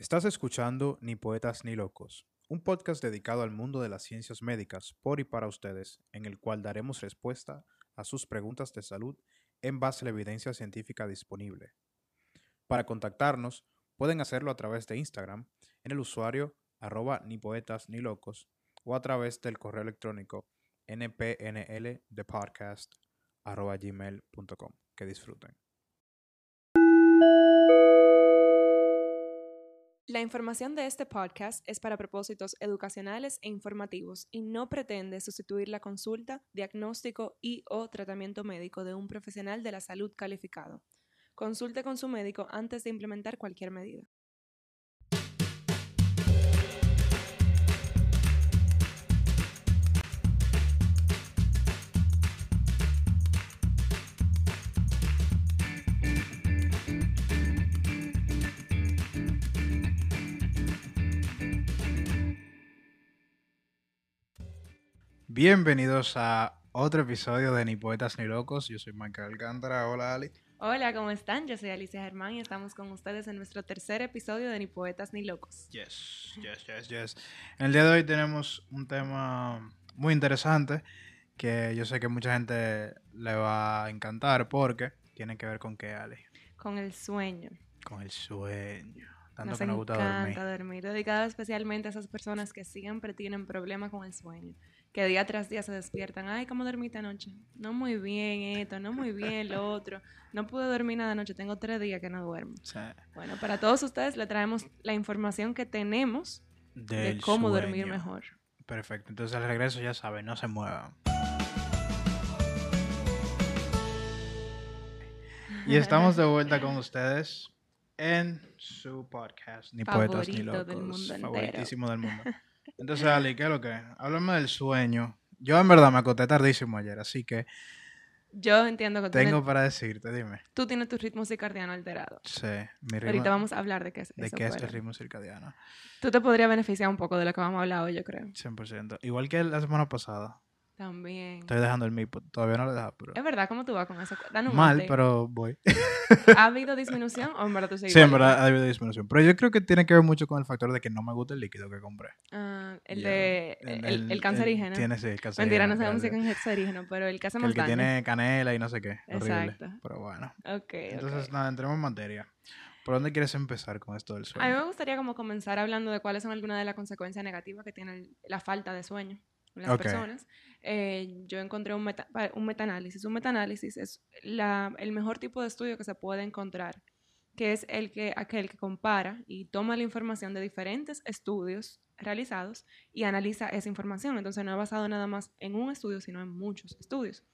Estás escuchando Ni Poetas ni Locos, un podcast dedicado al mundo de las ciencias médicas por y para ustedes, en el cual daremos respuesta a sus preguntas de salud en base a la evidencia científica disponible. Para contactarnos, pueden hacerlo a través de Instagram en el usuario arroba ni poetas ni locos o a través del correo electrónico npnldepodcast arroba gmail.com. Que disfruten. La información de este podcast es para propósitos educacionales e informativos y no pretende sustituir la consulta, diagnóstico y o tratamiento médico de un profesional de la salud calificado. Consulte con su médico antes de implementar cualquier medida. Bienvenidos a otro episodio de Ni Poetas ni Locos. Yo soy Michael Alcántara. Hola, Ali. Hola, ¿cómo están? Yo soy Alicia Germán y estamos con ustedes en nuestro tercer episodio de Ni Poetas ni Locos. Yes, yes, yes, yes. En el día de hoy tenemos un tema muy interesante que yo sé que mucha gente le va a encantar porque tiene que ver con qué, Ali. Con el sueño. Con el sueño. Tanto Nos que nos gusta encanta dormir. dormir. Dedicado especialmente a esas personas que siempre tienen problemas con el sueño. Que día tras día se despiertan. Ay, ¿cómo dormiste anoche? No muy bien esto, no muy bien lo otro. No pude dormir nada anoche. Tengo tres días que no duermo. Sea, Bueno, para todos ustedes le traemos la información que tenemos de del cómo dormir sueño. mejor. Perfecto. Entonces al regreso ya saben, no se muevan. Y estamos de vuelta con ustedes en su podcast, Ni Poetas ni Favorito Locos. del mundo favoritísimo del mundo. Entonces, Ali, ¿qué es lo que? Háblame del sueño. Yo en verdad me acosté tardísimo ayer, así que Yo entiendo que tengo para decirte, dime. tú tienes tu ritmo circadiano alterado. Sí, mi ritmo, Ahorita vamos a hablar de qué es de qué es el ritmo circadiano. Tú te podrías beneficiar un poco de lo que vamos a hablar hoy, yo creo. 100%. Igual que la semana pasada. También. Estoy dejando el MIPO. Todavía no lo he dejado, pero... Es verdad, ¿cómo tú vas con eso? Un Mal, pero voy. ¿Ha habido disminución o en verdad tú sigues Sí, en verdad ha habido disminución. Pero yo creo que tiene que ver mucho con el factor de que no me gusta el líquido que compré. Ah, el Ya. de el, el, cancerígeno. tiene, sí, el cancerígeno. Mentira, no sabemos si es cancerígeno, pero el que hace más el que daño. tiene canela y no sé qué. Horrible. Exacto. Pero bueno. Ok, Entonces, nada, entremos en materia. ¿Por dónde quieres empezar con esto del A mí sueño? me gustaría como comenzar hablando de cuáles son algunas de las consecuencias negativas que tiene la falta de sueño en las personas. Eh, yo encontré un, meta- un metaanálisis. Un metaanálisis es la, el mejor tipo de estudio que se puede encontrar, que es el que, aquel que compara y toma la información de diferentes estudios realizados y analiza esa información. Entonces no es basado nada más en un estudio, sino en muchos estudios.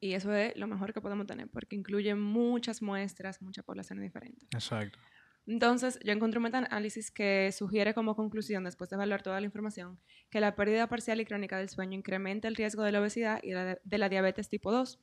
Y eso es lo mejor que podemos tener, porque incluye muchas muestras, muchas poblaciones diferentes. Exacto. Entonces, yo encontré un metaanálisis que sugiere como conclusión, después de evaluar toda la información, que la pérdida parcial y crónica del sueño incrementa el riesgo de la obesidad y de la diabetes tipo 2.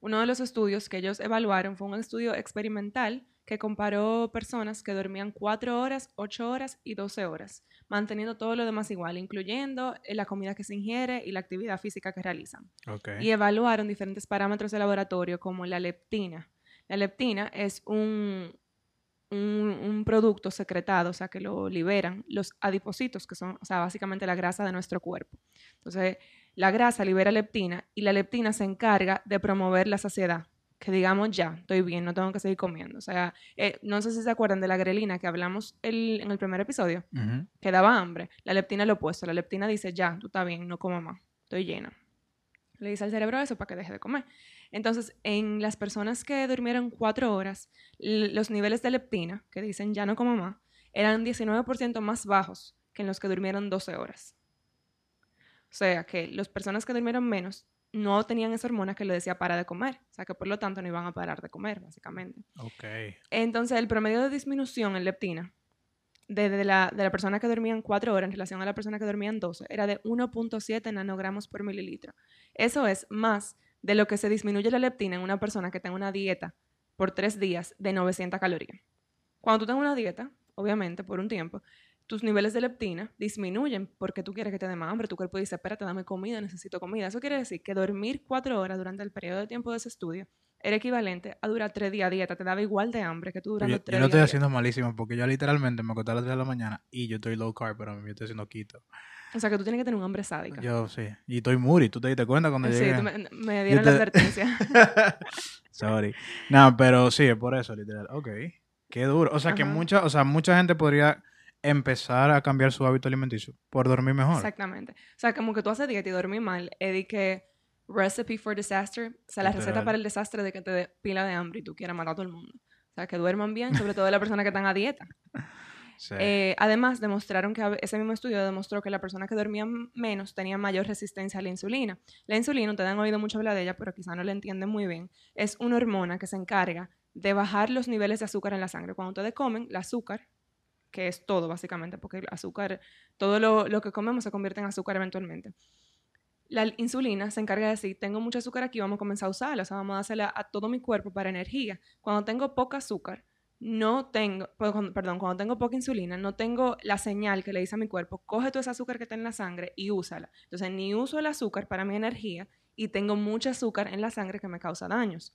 Uno de los estudios que ellos evaluaron fue un estudio experimental que comparó personas que dormían 4 horas, 8 horas y 12 horas, manteniendo todo lo demás igual, incluyendo eh, la comida que se ingiere y la actividad física que realizan Ok. y evaluaron diferentes parámetros de laboratorio como la leptina. La leptina es un, un, un producto secretado, o sea, que lo liberan los adipocitos, que son, o sea, básicamente la grasa de nuestro cuerpo. Entonces, la grasa libera leptina y la leptina se encarga de promover la saciedad. Que digamos, ya, estoy bien, no tengo que seguir comiendo. O sea, eh, no sé si se acuerdan de la grelina que hablamos el- en el primer episodio que daba hambre. La leptina es lo opuesto. La leptina dice, ya, tú estás bien, no como más, estoy llena. Le dice al cerebro eso para que deje de comer. Entonces, en las personas que durmieron cuatro horas, los niveles de leptina, que dicen ya no como más, eran 19% más bajos que en los que durmieron 12 horas. O sea, que las personas que durmieron menos no tenían esa hormona que le decía para de comer. O sea, que por lo tanto no iban a parar de comer, básicamente. Ok. Entonces, el promedio de disminución en leptina de, de la, de la persona que dormía en 4 horas en relación a la persona que dormía en 12 era de 1.7 nanogramos por mililitro. Eso es más de lo que se disminuye la leptina en una persona que tenga una dieta por 3 días de 900 calorías. Cuando tú tengas una dieta, obviamente, por un tiempo, tus niveles de leptina disminuyen porque tú quieres que te dé más hambre. Tu cuerpo dice, espérate, dame comida, necesito comida. Eso quiere decir que dormir 4 horas durante el periodo de tiempo de ese estudio era equivalente a durar tres días dieta. Te daba igual de hambre que tú Yo, durando yo tres días. estoy a haciendo malísimo porque yo literalmente me acosté a las 3 de la mañana y yo estoy low carb, pero yo estoy haciendo keto. O sea, que tú tienes que tener un hambre sádica. Yo sí. Y estoy muri, ¿tú te diste cuenta cuando sí, llegué? tú me, me dieron la te- advertencia. Sorry. No, pero sí, es por eso, literal. Ok. Qué duro. O sea, que mucha, o sea, mucha gente podría empezar a cambiar su hábito alimenticio por dormir mejor. Exactamente. O sea, como que tú haces dieta y dormís mal, es de que recipe for disaster, o sea, la receta para el desastre de que te dé pila de hambre y tú quieras matar a todo el mundo. O sea, que duerman bien, sobre todo las personas que están a dieta. Eh, además, demostraron que ese mismo estudio demostró que la persona que dormía menos tenía mayor resistencia a la insulina. La insulina, ustedes han oído mucho hablar de ella, pero quizá no la entienden muy bien. Es una hormona que se encarga de bajar los niveles de azúcar en la sangre. Cuando ustedes comen, el azúcar, que es todo básicamente, porque el azúcar, todo lo, que comemos se convierte en azúcar eventualmente. La insulina se encarga de decir, tengo mucho azúcar aquí, vamos a comenzar a usarla, o sea, vamos a hacerla a todo mi cuerpo para energía. Cuando tengo poca azúcar, no tengo, pues, perdón, cuando tengo poca insulina, no tengo la señal que le dice a mi cuerpo, coge todo ese azúcar que está en la sangre y úsala. Entonces, ni uso el azúcar para mi energía y tengo mucho azúcar en la sangre que me causa daños.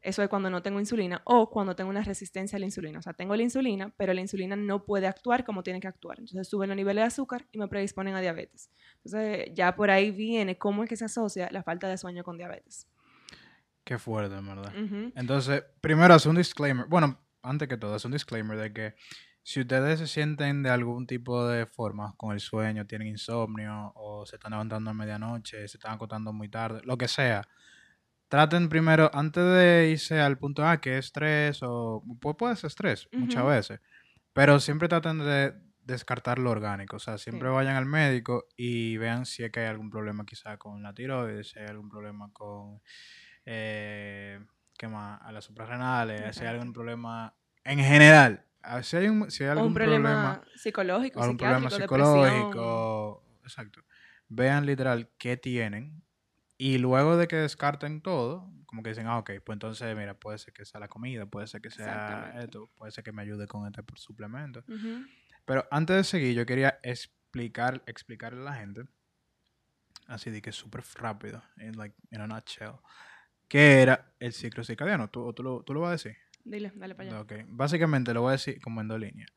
Eso es cuando no tengo insulina o cuando tengo una resistencia a la insulina. O sea, tengo la insulina, pero la insulina no puede actuar como tiene que actuar. Entonces suben los niveles de azúcar y me predisponen a diabetes. Entonces ya por ahí viene cómo es que se asocia la falta de sueño con diabetes. Qué fuerte, en verdad. Entonces, primero hace un disclaimer. Bueno, antes que todo, hace un disclaimer de que si ustedes se sienten de algún tipo de forma con el sueño, tienen insomnio o se están levantando a medianoche, se están acostando muy tarde, lo que sea, traten primero, antes de irse al punto A, que es estrés o pu- puede ser estrés muchas veces, pero siempre traten de descartar lo orgánico, o sea, siempre Sí. vayan al médico y vean si es que hay algún problema quizá con la tiroides, si hay algún problema con eh, A las suprarrenales, si hay algún problema en general. Si hay, un, si hay algún un problema, psicológico, algún problema psiquiátrico, depresión. psicológico, exacto. Vean literal qué tienen y luego de que descarten todo, como que dicen, ah, ok, pues entonces, mira, puede ser que sea la comida, puede ser que sea esto, puede ser que me ayude con este suplemento. Ujú. Pero antes de seguir, yo quería explicar, explicarle a la gente, así de que súper rápido, in, like, in a nutshell, qué era el ciclo circadiano. ¿Tú, tú, lo, tú lo vas a decir? Dile, dale para allá. Ok, Básicamente lo voy a decir como en dos líneas.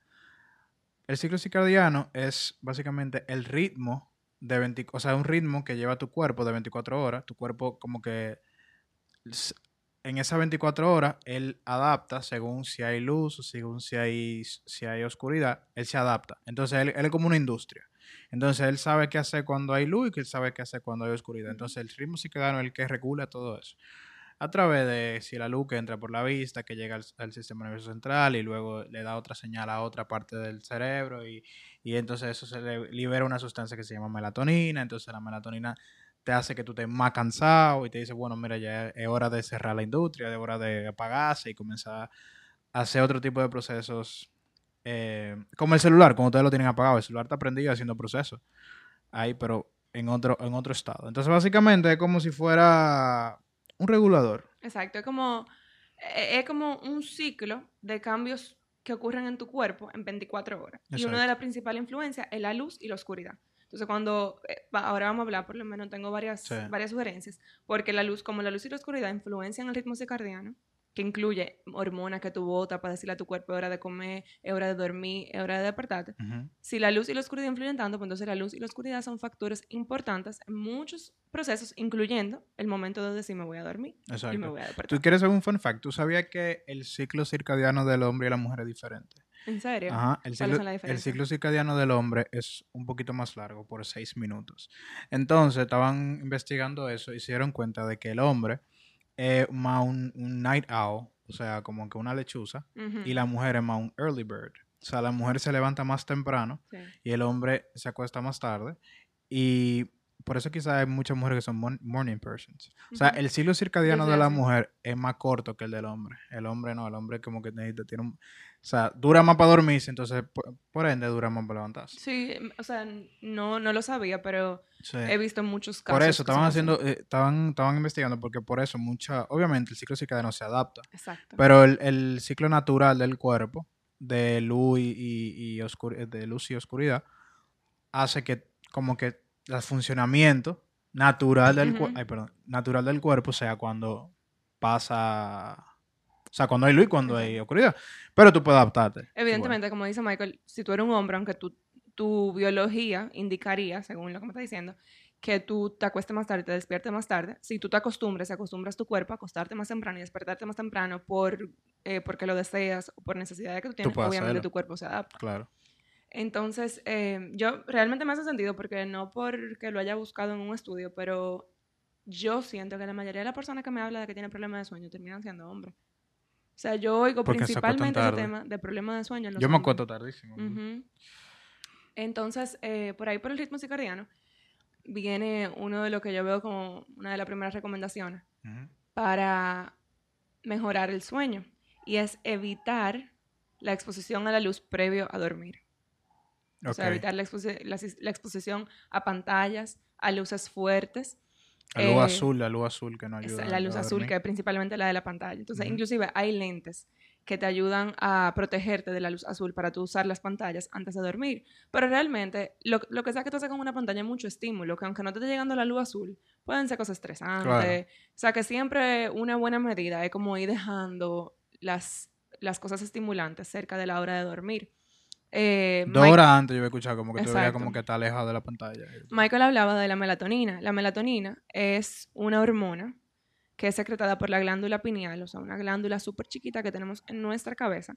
El ciclo circadiano es básicamente el ritmo de 20, o sea, un ritmo que lleva tu cuerpo de 24 horas. Tu cuerpo como que en esas 24 horas él adapta según si hay luz o según si hay, si hay oscuridad, él se adapta. Entonces él, él es como una industria. Entonces él sabe qué hacer cuando hay luz y que él sabe qué hacer cuando hay oscuridad. Entonces el ritmo circadiano es el que regula todo eso a través de si la luz que entra por la vista, que llega al, sistema nervioso central y luego le da otra señal a otra parte del cerebro y, y entonces eso se le libera una sustancia que se llama melatonina, entonces la melatonina te hace que tú estés más cansado y te dice, bueno, mira, ya es hora de cerrar la industria, es hora de apagarse y comenzar a hacer otro tipo de procesos, eh, como el celular, cuando ustedes lo tienen apagado, el celular está prendido haciendo procesos ahí, pero en otro, en otro estado. Entonces, básicamente es como si fuera un regulador. Exacto, es como, e- es como un ciclo de cambios que ocurren en tu cuerpo en 24 horas. Y una de las principales influencias es la luz y la oscuridad. Entonces, cuando, eh, ahora vamos a hablar, por lo menos tengo varias, Sí. varias sugerencias, porque la luz, como la luz y la oscuridad influencian el ritmo circadiano, que incluye hormonas que tú botas para decirle a tu cuerpo es hora de comer, es hora de dormir, es hora de despertarte. Si la luz y la oscuridad influyen tanto, pues entonces la luz y la oscuridad son factores importantes en muchos procesos, incluyendo el momento de decir me voy a dormir y me Exacto. voy a despertar. ¿Tú quieres saber un fun fact? ¿Tú sabías que el ciclo circadiano del hombre y la mujer es diferente? ¿En serio? Ajá. El ¿Cuáles ciclo, son el ciclo circadiano del hombre es un poquito más largo, por seis minutos. Entonces, estaban investigando eso y se dieron cuenta de que el hombre es más un, un night owl, o sea, como que una lechuza, y la mujer es más un early bird. O sea, la mujer se levanta más temprano sí. y el hombre se acuesta más tarde. Y por eso quizás hay muchas mujeres que son morning persons. O sea, el ciclo circadiano de la mujer es más corto que el del hombre. El hombre no, el hombre como que necesita, tiene un... O sea, dura más para dormirse, entonces por, por ende dura más para levantarse. Sí, em, o sea, no, no lo sabía, pero Sí. he visto muchos casos. Por eso estaban haciendo, eh, estaban, estaban investigando porque por eso mucha, obviamente el ciclo circadiano se adapta, Exacto. pero el, el ciclo natural del cuerpo de luz y, y, y oscur- de luz y oscuridad hace que como que el funcionamiento natural del cuerpo, Ujú. ay, perdón, natural del cuerpo sea cuando pasa, o sea, cuando hay luz y cuando hay oscuridad. Pero tú puedes adaptarte. Evidentemente, como dice Michael, si tú eres un hombre, aunque tu, tu biología indicaría, según lo que me está diciendo, que tú te acuestes más tarde, te despiertes más tarde, si tú te acostumbres, acostumbras tu cuerpo a acostarte más temprano y despertarte más temprano por, eh, porque lo deseas o por necesidad que tú tienes, puedes obviamente hacerlo. tu cuerpo se adapta. Claro. Entonces, eh, yo realmente me hace sentido porque no porque lo haya buscado en un estudio, pero yo siento que la mayoría de las personas que me hablan de que tienen problemas de sueño terminan siendo hombres. O sea, yo oigo Porque principalmente ese tema de problemas de sueño. en los Yo me acuesto tardísimo. Entonces, eh, por ahí por el ritmo circadiano, viene uno de lo que yo veo como una de las primeras recomendaciones para mejorar el sueño y es evitar la exposición a la luz previo a dormir. O sea, evitar la, exposi- la la exposición a pantallas, a luces fuertes. La luz eh, azul, la luz azul que no esa- ayuda. la luz a azul, dormir. que es principalmente la de la pantalla. Entonces, Ujú. inclusive hay lentes que te ayudan a protegerte de la luz azul para tú usar las pantallas antes de dormir. Pero realmente, lo, lo que sea que tú haces con una pantalla es mucho estímulo, que aunque no te esté llegando la luz azul, pueden ser cosas estresantes. Claro. O sea, que siempre una buena medida es como ir dejando las, las cosas estimulantes cerca de la hora de dormir. Eh, Dos Mike- horas antes yo había escuchado como que tú veías Exacto. como que está alejado de la pantalla. Michael hablaba de la melatonina. La melatonina es una hormona que es secretada por la glándula pineal, o sea, una glándula súper chiquita que tenemos en nuestra cabeza.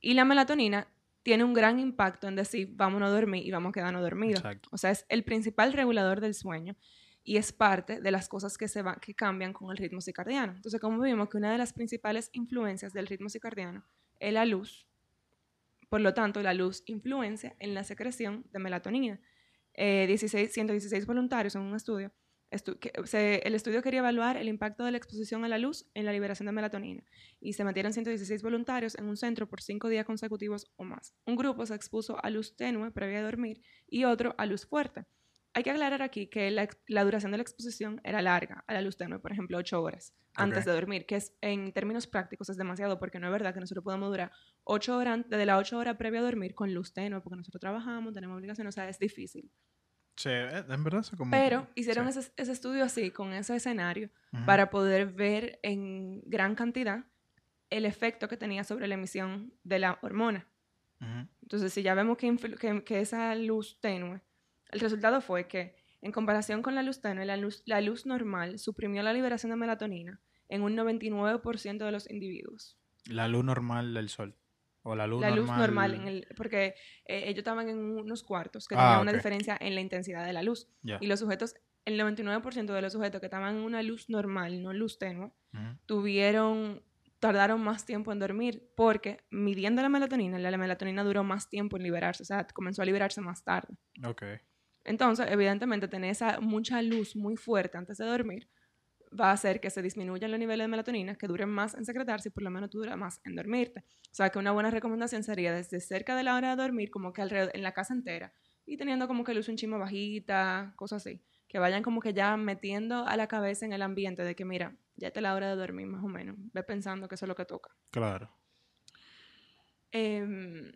Y la melatonina tiene un gran impacto en decir, vámonos a dormir y vamos a quedarnos dormidos. Exacto. O sea, es el principal regulador del sueño y es parte de las cosas que, se va, que cambian con el ritmo circadiano. Entonces, como vimos que una de las principales influencias del ritmo circadiano es la luz, por lo tanto, la luz influencia en la secreción de melatonina. Eh, 16, 116 voluntarios en un estudio. el estudio quería evaluar el impacto de la exposición a la luz en la liberación de melatonina y se metieron 116 voluntarios en un centro por cinco días consecutivos o más. Un grupo se expuso a luz tenue previa a dormir y otro a luz fuerte. Hay que aclarar aquí que la, la duración de la exposición era larga a la luz tenue, por ejemplo, 8 horas antes Ok. de dormir, que es en términos prácticos es demasiado porque no es verdad que nosotros podemos durar 8 horas, desde las 8 horas previa a dormir con luz tenue, porque nosotros trabajamos, tenemos obligaciones, o sea, es difícil. Sí, eh, en verdad eso como... Pero hicieron sí. ese, ese estudio así, con ese escenario, Ujú. para poder ver en gran cantidad el efecto que tenía sobre la emisión de la hormona. Ujú. Entonces, si ya vemos que, que- que esa luz tenue, el resultado fue que, en comparación con la luz tenue, la luz, la luz normal suprimió la liberación de melatonina en un 99% de los individuos. La luz normal del sol. O la luz la normal. luz normal, en el, porque eh, ellos estaban en unos cuartos que Ah, tenían una diferencia en la intensidad de la luz. Ya. Y los sujetos, el 99% de los sujetos que estaban en una luz normal, no luz tenue, tuvieron, tardaron más tiempo en dormir porque midiendo la melatonina, la, la melatonina duró más tiempo en liberarse, o sea, comenzó a liberarse más tarde. Ok. Entonces, evidentemente, tener esa mucha luz muy fuerte antes de dormir va a hacer que se disminuyan los niveles de melatonina, que duren más en secretarse y por lo menos tú duras más en dormirte. O sea, que una buena recomendación sería desde cerca de la hora de dormir, como que alrededor, en la casa entera, y teniendo como que luz un chimo bajita, cosas así. Que vayan como que ya metiendo a la cabeza en el ambiente de que, mira, ya está la hora de dormir más o menos. Ve pensando que eso es lo que toca. Claro. Em,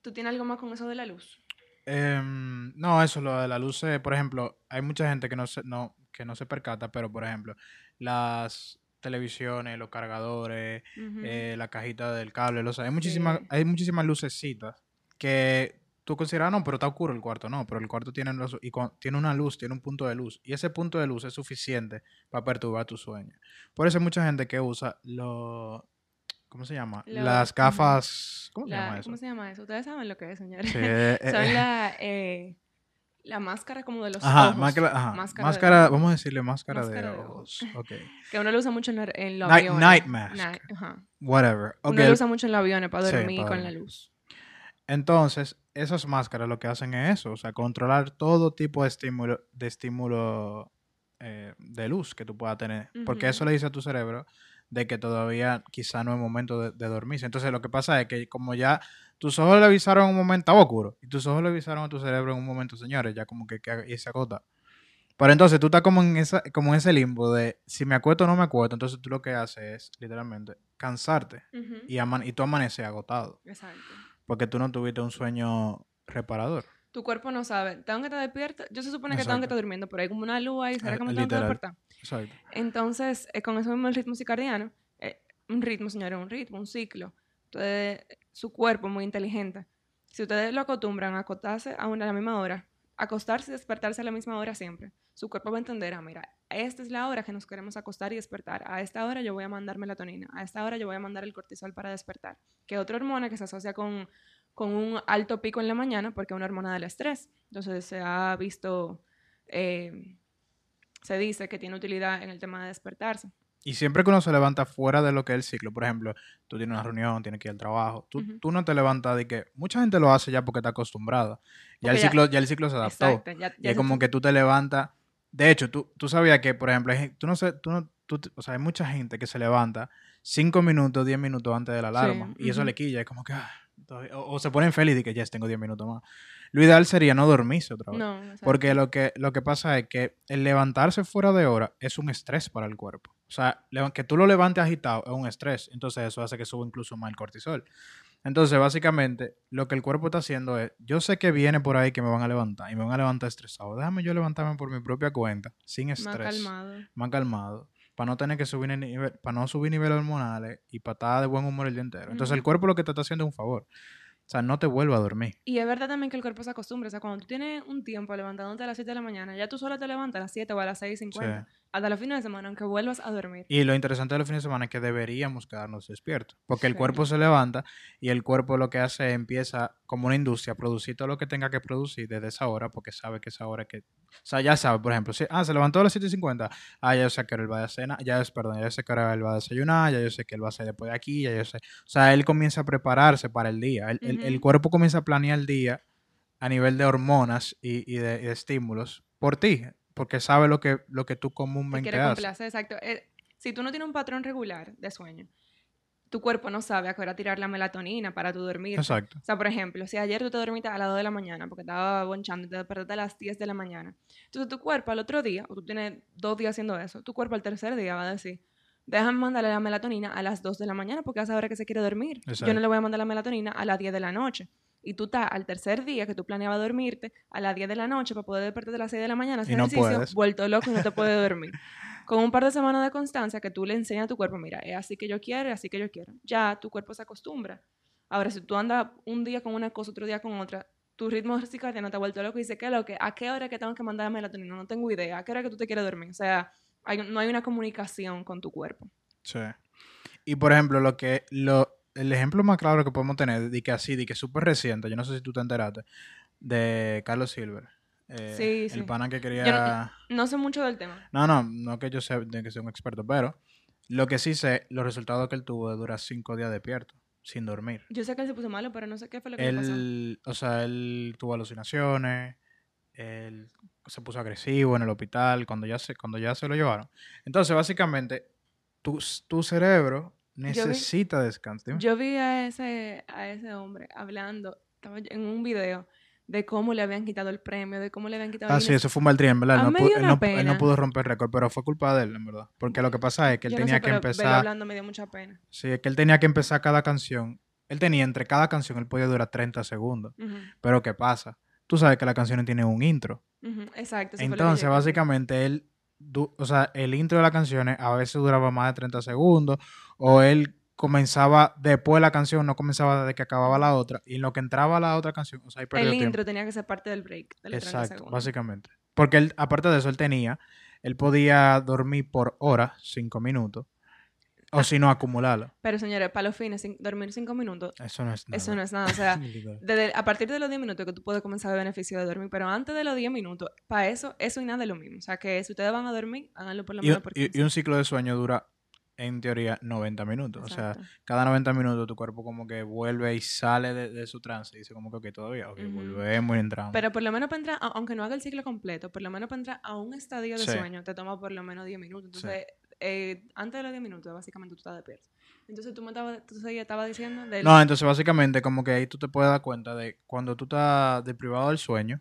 ¿Tú tienes algo más con eso de la luz? Em, no, eso, lo de la luz, eh, por ejemplo, hay mucha gente que no se, no, que no se percata, pero por ejemplo, las televisiones, los cargadores, eh, la cajita del cable, sea, hay muchísimas, Sí. hay muchísimas lucecitas que tú consideras, no, pero está oscuro el cuarto, no, pero el cuarto tiene, luz- y tiene una luz, tiene un punto de luz, y ese punto de luz es suficiente para perturbar tu sueño. Por eso hay mucha gente que usa los, ¿cómo se llama? Lo- Las gafas, ¿cómo se La- llama eso? ¿Cómo se llama eso? Ustedes saben lo que es, señores. Sí, eh, Son eh, la, eh, la máscara como de los Ajá, ojos. máscara, ajá, Máscara máscara, de- vamos a decirle máscara, máscara de de ojos. Ok. Que uno lo usa mucho en, la- en los Night- aviones. night mask. Night, ajá. Whatever. Ok. Uno lo usa mucho en los aviones para Sí, dormir para con la luz. Entonces, esas máscaras lo que hacen es eso, o sea, controlar todo tipo de estímulo, de estímulo eh, de luz que tú puedas tener. Porque eso le dice a tu cerebro de que todavía quizá no es momento de, de dormirse. Entonces, lo que pasa es que como ya tus ojos le avisaron un momento, estaba oscuro, y tus ojos le avisaron a tu cerebro en un momento, señores, ya como que, que y se agota. Pero entonces tú estás como en, esa, como en ese limbo de si me acuesto o no me acuesto, entonces tú lo que haces es literalmente cansarte y, aman- y tú amaneces agotado Exacto. porque tú no tuviste un sueño reparador. Tu cuerpo no sabe, tengo que estar despierto. Yo se supone que tengo que Exacto. estar durmiendo, pero hay como una luz ahí, ¿será que me tengo que despertar? Entonces, eh, con eso mismo el ritmo circadiano, eh, un ritmo, señores, un ritmo, un ciclo. Entonces, su cuerpo muy inteligente. Si ustedes lo acostumbran a acostarse a, una, misma hora, acostarse y despertarse a la misma hora siempre, su cuerpo va a entender, ah, mira, esta es la hora que nos queremos acostar y despertar. A esta hora yo voy a mandar melatonina. A esta hora yo voy a mandar el cortisol para despertar. Que otra hormona que se asocia con, con un alto pico en la mañana porque es una hormona del estrés. Entonces, se ha visto... eh, se dice que tiene utilidad en el tema de despertarse. Y siempre que uno se levanta fuera de lo que es el ciclo, por ejemplo, tú tienes una reunión, tienes que ir al trabajo, tú, tú no te levantas de que mucha gente lo hace ya porque está acostumbrada. Ya el Porque ciclo, ya el ciclo se adaptó. Exacto. Ya, Y es como que tú te levantas. De hecho, tú, tú sabías que, por ejemplo, hay tú no sé, tú no, tú o sea, hay mucha gente que se levanta cinco minutos, diez minutos antes de la alarma. y eso le quilla, es como que, ah, o, o se ponen felices de que ya tengo diez minutos más. Lo ideal sería no dormirse otra vez. No. Porque lo que, lo que pasa es que el levantarse fuera de hora es un estrés para el cuerpo. O sea, que tú lo levantes agitado es un estrés. Entonces eso hace que suba incluso más el cortisol. Entonces, básicamente, lo que el cuerpo está haciendo es, yo sé que viene por ahí que me van a levantar y me van a levantar estresado. Déjame yo levantarme por mi propia cuenta, sin Más estrés, calmado. más calmado, para no tener que subir el nivel, para no subir niveles hormonales y para estar de buen humor el día entero. Entonces, el cuerpo lo que te está haciendo es un favor. O sea, no te vuelva a dormir. Y es verdad también que el cuerpo se acostumbra. O sea, cuando tú tienes un tiempo levantándote a las 7 de la mañana, ya tú solo te levantas a las 7 o a las 6.50. Sí. Hasta los fines de semana, aunque vuelvas a dormir. Y lo interesante de los fines de semana es que deberíamos quedarnos despiertos, porque el Sí. cuerpo se levanta y el cuerpo lo que hace es empieza como una industria a producir todo lo que tenga que producir desde esa hora, porque sabe que esa hora es que... O sea, ya sabe, por ejemplo, si, ah, se levantó a las 7.50, ah, ya yo sé que él va a cenar, ya es, perdón, ya yo sé que ahora él va a desayunar, ya yo sé que él va a hacer después de aquí, ya yo sé... O sea, él comienza a prepararse para el día, el, el- el Ujú. cuerpo comienza a planear el día a nivel de hormonas y, y de, y de estímulos por ti, porque sabe lo que, lo que tú Te comúnmente quiere haces. complacer, exacto. Eh, si tú no tienes un patrón regular de sueño, tu cuerpo no sabe a qué hora tirar la melatonina para tu dormir. Exacto. O sea, por ejemplo, si ayer tú te dormiste a las 2 de la mañana porque estaba bonchando y te despertaste a las 10 de la mañana, entonces tu cuerpo al otro día, o tú tienes dos días haciendo eso, tu cuerpo al tercer día va a decir, déjame mandarle la melatonina a las 2 de la mañana porque es ahora que se quiere dormir. Yo no le voy a mandar la melatonina a las 10 de la noche. Y tú estás al tercer día que tú planeabas dormirte a las 10 de la noche para poder despertarte a las 6 de la mañana, hacer no ejercicio, puedes. vuelto loco y no te puedes dormir. Con un par de semanas de constancia que tú le enseñas a tu cuerpo, mira, es así que yo quiero, es así que yo quiero. Ya tu cuerpo se acostumbra. Ahora, si tú andas un día con una cosa, otro día con otra, tu ritmo circadiano te ha vuelto loco y dice, ¿qué es lo que? ¿A qué hora que tengo que mandar melatonina? No tengo idea. ¿A qué hora que tú te quieres dormir? O sea, hay- no hay una comunicación con tu cuerpo. Sí. Y por ejemplo, lo que lo, el ejemplo más claro que podemos tener de que así, de que súper reciente, yo no sé si tú te enteraste, de Carlos Silver. eh, Sí, sí. El pana que Yo quería. No sé mucho del tema. No, no, no que yo sea, de que sea un experto, pero lo que sí sé, los resultados que él tuvo de durar cinco días despierto, sin dormir. Yo sé que él se puso malo, pero no sé qué fue lo que le pasó. Él, o sea, él tuvo alucinaciones, él se puso agresivo en el hospital cuando ya se, cuando ya se lo llevaron. Entonces, básicamente, tu, tu cerebro necesita descanso. Yo vi a ese, a ese hombre hablando estaba en un video de cómo le habían quitado el premio, de cómo le habían quitado Ah, el sí, eso fue un mal verdad. No, pudo, él, no, él no pena. pudo romper récord, pero fue culpa de él, en verdad. Porque lo que pasa es que él Yo no tenía sé, que pero empezar. hablando me dio mucha pena. Sí, es que él tenía que empezar cada canción. Él tenía entre cada canción, él podía durar 30 segundos. Pero ¿qué pasa? Tú sabes que las canciones tienen un intro. ujú, Exacto. Entonces, básicamente, él, o sea, el intro de las canciones a veces duraba más de 30 segundos, o él comenzaba después de la canción, no comenzaba desde que acababa la otra, y en lo que entraba la otra canción, o sea, ahí perdió El tiempo. intro tenía que ser parte del break. De los 30 Exacto, básicamente. Porque él, aparte de eso, él tenía, él podía dormir por hora, cinco minutos, o si no, acumularlo. Pero señores, para los fines, cin- dormir cinco minutos, Eso no es nada. eso no es nada. O sea, desde, a partir de los 10 minutos que tú puedes comenzar a ver beneficio de dormir, pero antes de los 10 minutos, para eso, eso y nada es lo mismo. O sea, que si ustedes van a dormir, háganlo por lo menos por y- 15. y un ciclo de sueño dura, en teoría, 90 minutos. O sea, cada 90 minutos tu cuerpo como que vuelve y sale de, de su trance y dice como que ok, todavía, ok, Ujú. volvemos y entramos. Pero por lo menos para entrar, aunque no haga el ciclo completo, por lo menos para entrar a un estadio de Sí. sueño, te toma por lo menos 10 minutos. Sí. Eh, antes de los 10 minutos, básicamente tú estás despierto. Entonces, tú me estabas, tú seguías- estabas diciendo. No, entonces básicamente como que ahí tú te puedes dar cuenta de cuando tú estás deprivado del sueño,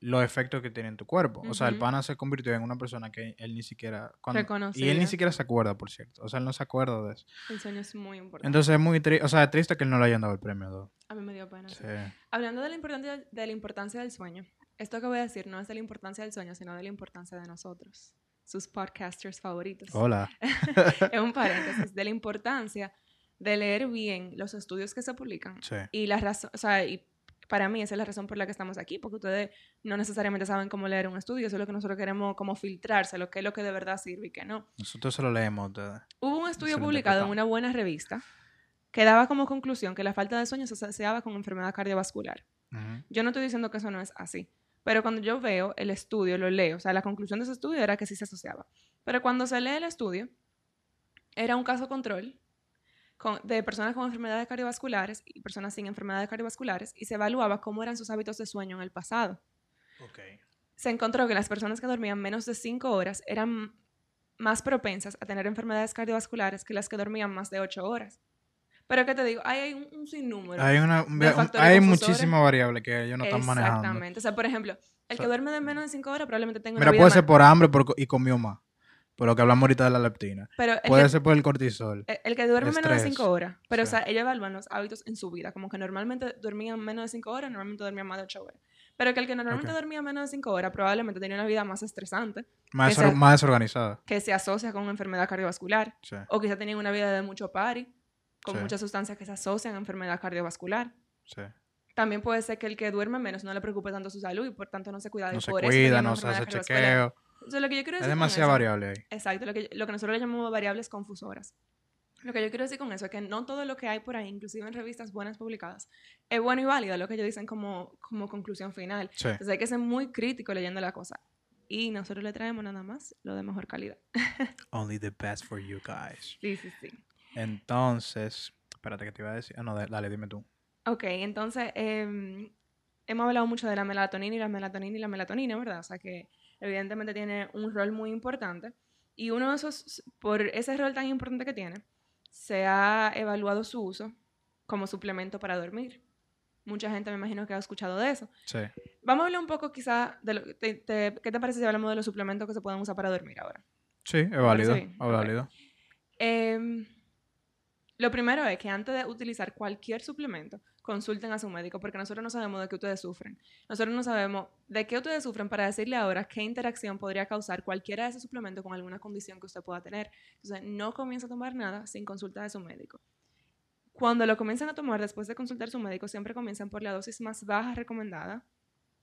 los efectos que tiene en tu cuerpo. O sea, el pana se convirtió en una persona que él ni siquiera... Cuando, y él ni siquiera se acuerda, por cierto. O sea, él no se acuerda de eso. El sueño es muy importante. Entonces es muy triste, o sea, es triste que él no le hayan dado el premio. though. a mí me dio pena. sí. Sí. Hablando de la, importancia, de la importancia del sueño, esto que voy a decir no es de la importancia del sueño, sino de la importancia de nosotros, sus podcasters favoritos. Hola. es un paréntesis, de la importancia de leer bien los estudios que se publican. Sí. Y la razón, o sea, y para mí esa es la razón por la que estamos aquí, porque ustedes no necesariamente saben cómo leer un estudio, eso es lo que nosotros queremos como filtrarse, lo que es lo que de verdad sirve y que no. Nosotros se lo leemos. Hubo un estudio publicado en una buena revista que daba como conclusión que la falta de sueño se asociaba con enfermedad cardiovascular. Ujú. Yo no estoy diciendo que eso no es así, pero cuando yo veo el estudio, lo leo, o sea, la conclusión de ese estudio era que sí se asociaba. Pero cuando se lee el estudio, era un caso control con- de personas con enfermedades cardiovasculares y personas sin enfermedades cardiovasculares y se evaluaba cómo eran sus hábitos de sueño en el pasado. Se encontró que las personas que dormían menos de 5 horas eran más propensas a tener enfermedades cardiovasculares que las que dormían más de 8 horas. Pero ¿qué te digo? Ahí hay un, un sinnúmero. Hay, una, un- de hay muchísimas variables que ellos no están manejando. Exactamente. O sea, por ejemplo, el que duerme de menos de 5 horas probablemente tenga una Mira, vida puede más- ser por hambre por y comió más. Por lo que hablamos ahorita de la leptina. Pero el, Puede que, ser por el cortisol. el- el que duerme menos de estrés. 5 horas. Pero, Sí. o sea, ellos evalúan los hábitos en su vida. Como que normalmente dormían menos de 5 horas, normalmente dormían más de 8 horas. Pero que el que normalmente Ok. dormía menos de 5 horas probablemente tenía una vida más estresante, Más, más desorganizada. que se asocia con una enfermedad cardiovascular. Sí. O quizá tenían una vida de mucho party, con Sí. muchas sustancias que se asocian a enfermedad cardiovascular. sí. También puede ser que el que duerme menos no le preocupe tanto su salud y por tanto no se cuida. y No se por eso cuida, tenía no se hace chequeo. Entonces, lo que yo quiero Es decir con demasiada eso- variable ahí. Exacto, lo que, lo que nosotros le llamamos variables confusoras. Lo que yo quiero decir con eso es que no todo lo que hay por ahí, inclusive en revistas buenas publicadas, es bueno y válido, lo que ellos dicen como, como conclusión final. Sí. Entonces hay que ser muy crítico leyendo la cosa. Y nosotros le traemos nada más lo de mejor calidad. Only the best for you guys. Sí, sí, sí. Entonces, espérate que te iba a decir. Ah, no, dale, dime tú. Ok, entonces em, hemos hablado mucho de la melatonina y la melatonina y la melatonina, ¿verdad? O sea que evidentemente tiene un rol muy importante. Y uno de esos, por ese rol tan importante que tiene, se ha evaluado su uso como suplemento para dormir. Mucha gente me imagino que ha escuchado de eso. Sí. Vamos a hablar un poco quizá de lo, te- te- ¿qué te parece si hablamos de los suplementos que se pueden usar para dormir ahora? Sí, es válido. Es válido. Em, lo primero es que antes de utilizar cualquier suplemento, consulten a su médico, porque nosotros no sabemos de qué ustedes sufren. Nosotros no sabemos de qué ustedes sufren para decirle ahora qué interacción podría causar cualquiera de esos suplementos con alguna condición que usted pueda tener. Entonces, no comienza a tomar nada sin consultar a su médico. Cuando lo comiencen a tomar después de consultar su médico, siempre comienzan por la dosis más baja recomendada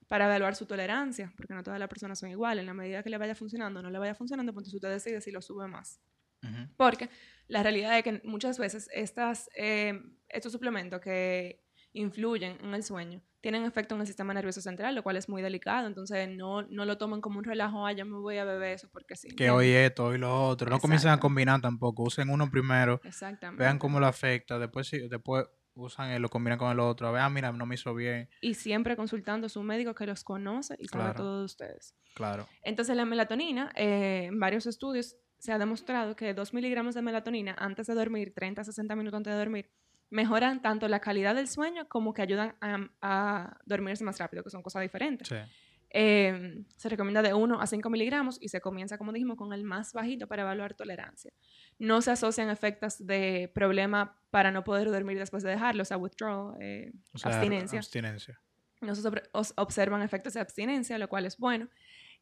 para evaluar su tolerancia, porque no todas las personas son iguales. En la medida que le vaya funcionando o no le vaya funcionando, pues entonces usted decide si lo sube más. Porque la realidad es que muchas veces estas, eh, estos suplementos que influyen en el sueño tienen efecto en el sistema nervioso central, lo cual es muy delicado. Entonces, no, no lo tomen como un relajo, ah, ya me voy a beber eso porque sí. Que hoy esto, hoy lo otro. No comiencen a combinar tampoco. Usen uno primero. Exactamente. Vean cómo lo afecta. Después, sí, después usan el, lo combinan con el otro. Vean, mira, no me hizo bien. Y siempre consultando a su médico que los conoce y sabe Claro. todo de ustedes. Claro. Entonces, la melatonina, eh, en varios estudios se ha demostrado que 2 miligramos de melatonina antes de dormir, 30 a 60 minutos antes de dormir, mejoran tanto la calidad del sueño como que ayudan a, a dormirse más rápido, que son cosas diferentes. Sí. Eh, se recomienda de 1 a 5 miligramos y se comienza, como dijimos, con el más bajito para evaluar tolerancia. No se asocian efectos de problema para no poder dormir después de dejarlo, o sea, withdrawal, eh, O sea, abstinencia abstinencia. no se observan efectos de abstinencia, lo cual es bueno.